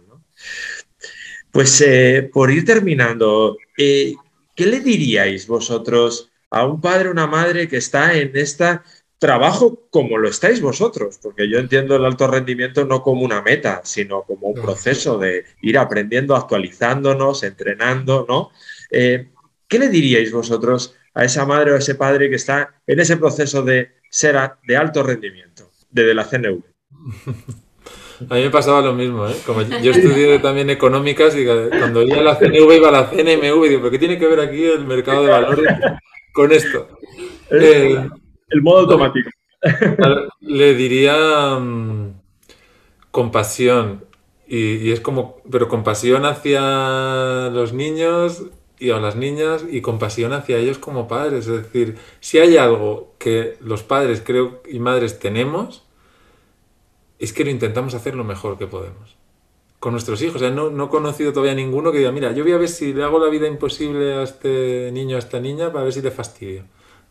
Pues eh, por ir terminando, eh, ¿qué le diríais vosotros a un padre o una madre que está en este trabajo como lo estáis vosotros? Porque yo entiendo el alto rendimiento no como una meta, sino como un proceso de ir aprendiendo, actualizándonos, entrenando, ¿no? Eh, ¿Qué le diríais vosotros a esa madre o a ese padre que está en ese proceso de ser a- de alto rendimiento, desde la CNV? <laughs> A mí me pasaba lo mismo, ¿eh? Como yo estudié también económicas y cuando iba a la CNV iba a la CNMV y digo, ¿pero qué tiene que ver aquí el mercado de valores con esto? Eh, El modo automático. Le diría mm, compasión. Y, y es como, pero compasión hacia los niños y a las niñas y compasión hacia ellos como padres. Es decir, si hay algo que los padres creo y madres tenemos, es que lo intentamos hacer lo mejor que podemos. Con nuestros hijos. O sea, no, no he conocido todavía ninguno que diga, mira, yo voy a ver si le hago la vida imposible a este niño, a esta niña, para ver si le fastidio.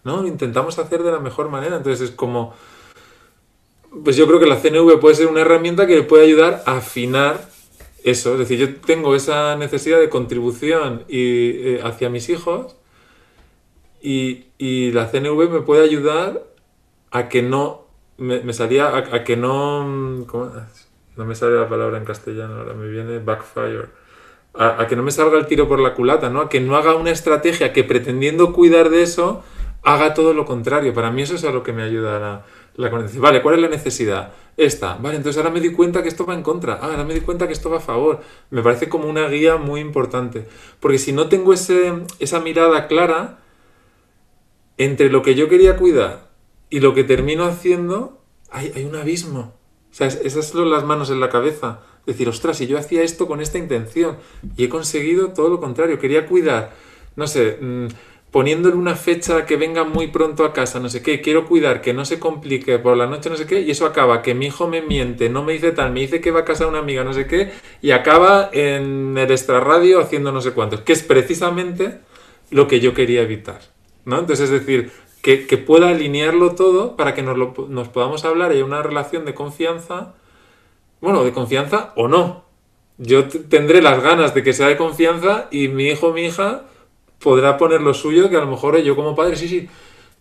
¿No? Intentamos hacer de la mejor manera. Entonces es como, pues yo creo que la CNV puede ser una herramienta que puede ayudar a afinar eso. Es decir, yo tengo esa necesidad de contribución y, eh, hacia mis hijos y, y la CNV me puede ayudar a que no, me, me salía, a, que no, ¿cómo? no me sale la palabra en castellano, ahora me viene backfire. A, a que no me salga el tiro por la culata, ¿no? A que no haga una estrategia que pretendiendo cuidar de eso, haga todo lo contrario. Para mí eso es a lo que me ayuda la, la conexión. Vale, ¿cuál es la necesidad? Esta. Vale, entonces ahora me di cuenta que esto va en contra. Ah, ahora me di cuenta que esto va a favor. Me parece como una guía muy importante. Porque si no tengo ese, esa mirada clara entre lo que yo quería cuidar y lo que termino haciendo, hay, hay un abismo. O sea, es- esas son las manos en la cabeza. Decir, ostras, si yo hacía esto con esta intención y he conseguido todo lo contrario. Quería cuidar, no sé, mm, poniéndole una fecha que venga muy pronto a casa, no sé qué. Quiero cuidar que no se complique por la noche, no sé qué. Y eso acaba que mi hijo me miente, no me dice tal, me dice que va a casa de una amiga, no sé qué. Y acaba en el extrarradio haciendo no sé cuántos. Que es precisamente lo que yo quería evitar. ¿no? Entonces, es decir, que, pueda alinearlo todo para que nos, lo- nos podamos hablar y haya una relación de confianza, bueno, de confianza o no. Yo tendré las ganas de que sea de confianza y mi hijo mi hija podrá poner lo suyo, que a lo mejor yo como padre, sí, sí,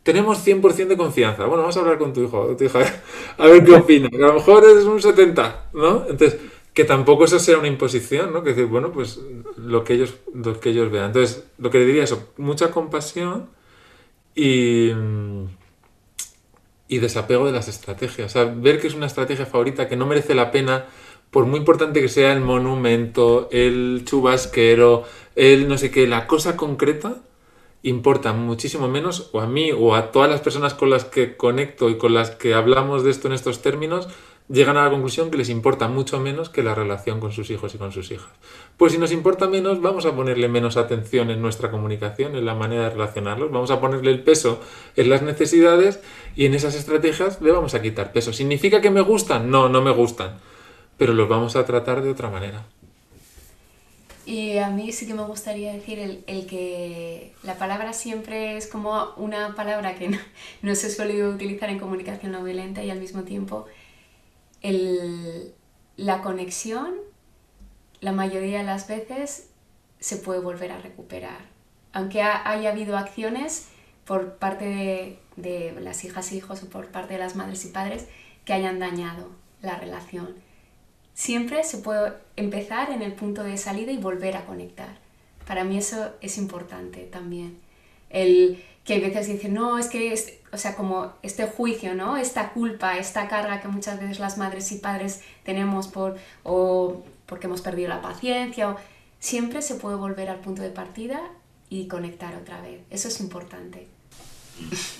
tenemos 100% de confianza. Bueno, vamos a hablar con tu hijo tu hija, <laughs> a ver qué opina. Que a lo mejor es un 70, ¿no? Entonces, que tampoco eso sea una imposición, ¿no? Que decir, bueno, pues lo que ellos, lo que ellos vean. Entonces, lo que le diría es mucha compasión y, y desapego de las estrategias. O sea, ver que es una estrategia favorita que no merece la pena, por muy importante que sea el monumento, el chubasquero, el no sé qué, la cosa concreta, importa muchísimo menos, o a mí o a todas las personas con las que conecto y con las que hablamos de esto en estos términos, llegan a la conclusión que les importa mucho menos que la relación con sus hijos y con sus hijas. Pues si nos importa menos, vamos a ponerle menos atención en nuestra comunicación, en la manera de relacionarlos, vamos a ponerle el peso en las necesidades y en esas estrategias le vamos a quitar peso. ¿Significa que me gustan? No, no me gustan, pero los vamos a tratar de otra manera. Y a mí sí que me gustaría decir el, el que la palabra siempre es como una palabra que no, no se suele utilizar en comunicación no violenta y al mismo tiempo el- la conexión la mayoría de las veces se puede volver a recuperar. Aunque haya habido acciones por parte de, las hijas e hijos o por parte de las madres y padres que hayan dañado la relación. Siempre se puede empezar en el punto de salida y volver a conectar. Para mí eso es importante también. El que a veces dicen, no, es que, o sea, como este juicio, ¿no? Esta culpa, esta carga que muchas veces las madres y padres tenemos por, o porque hemos perdido la paciencia, siempre se puede volver al punto de partida y conectar otra vez. Eso es importante.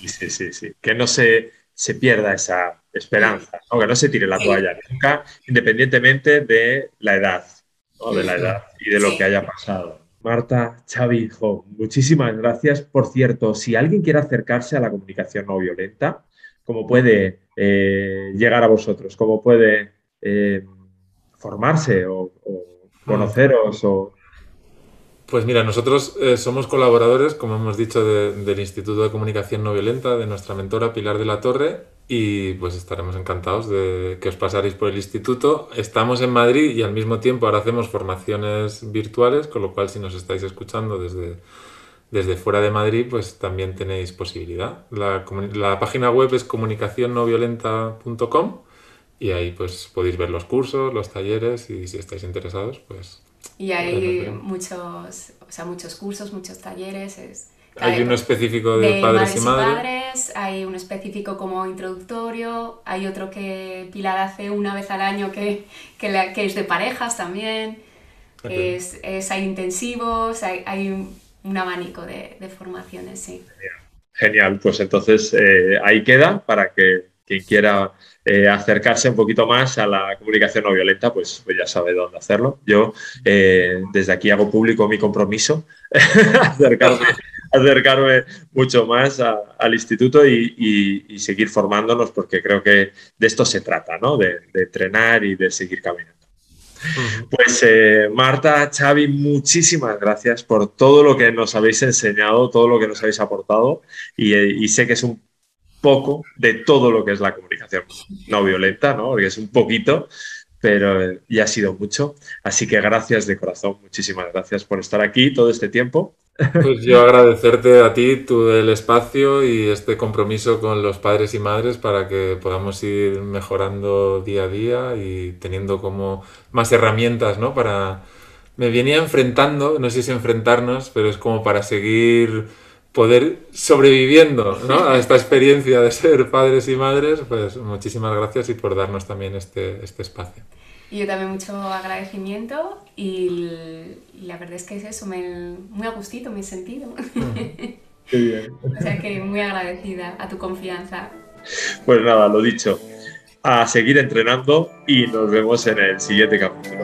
Sí, sí, sí. Que no se, se pierda esa esperanza, que no se tire la toalla nunca, independientemente de la edad, de la edad y de lo que haya pasado. Marta, Xavi, hijo, muchísimas gracias. Por cierto, si alguien quiere acercarse a la comunicación no violenta, ¿cómo puede eh, llegar a vosotros? ¿Cómo puede eh, formarse o, conoceros? O... Pues mira, nosotros eh, somos colaboradores, como hemos dicho, del Instituto de Comunicación No Violenta, de nuestra mentora Pilar de la Torre, y pues estaremos encantados de que os pasaréis por el instituto. Estamos en Madrid y al mismo tiempo ahora hacemos formaciones virtuales, con lo cual si nos estáis escuchando desde, desde fuera de Madrid, pues también tenéis posibilidad. La, la página web es comunicacionnoviolenta.com y ahí pues podéis ver los cursos, los talleres y si estáis interesados, pues... Y hay muchos, o sea, muchos cursos, muchos talleres. Es hay uno específico de, padres, y madres. Hay uno específico como introductorio, hay otro que Pilar hace una vez al año que, que, es de parejas también. Es, hay intensivos, hay, un abanico de, formaciones, sí. Genial, pues entonces eh, ahí queda para que quien quiera eh, acercarse un poquito más a la comunicación no violenta, pues, pues ya sabe dónde hacerlo. Yo eh, desde aquí hago público mi compromiso, <laughs> acercarme acercarme mucho más al instituto y, seguir formándonos porque creo que de esto se trata, ¿no? De, entrenar y de seguir caminando. Pues eh, Marta, Xavi, muchísimas gracias por todo lo que nos habéis enseñado, todo lo que nos habéis aportado y, y sé que es un poco de todo lo que es la comunicación no violenta, ¿no? Porque es un poquito, pero ya ha sido mucho. Así que gracias de corazón, muchísimas gracias por estar aquí todo este tiempo pues yo agradecerte a ti tu, el espacio y este compromiso con los padres y madres para que podamos ir mejorando día a día y teniendo como más herramientas, ¿no? Para... Me venía enfrentando, no sé si enfrentarnos, pero es como para seguir poder sobreviviendo ¿no? a esta experiencia de ser padres y madres, pues muchísimas gracias y por darnos también este, este espacio. Y yo también mucho agradecimiento y la verdad es que es eso, me, muy a gustito me he sentido. Mm. <laughs> Qué bien. o sea que muy agradecida a tu confianza. Pues nada, lo dicho, a seguir entrenando y nos vemos en el siguiente capítulo.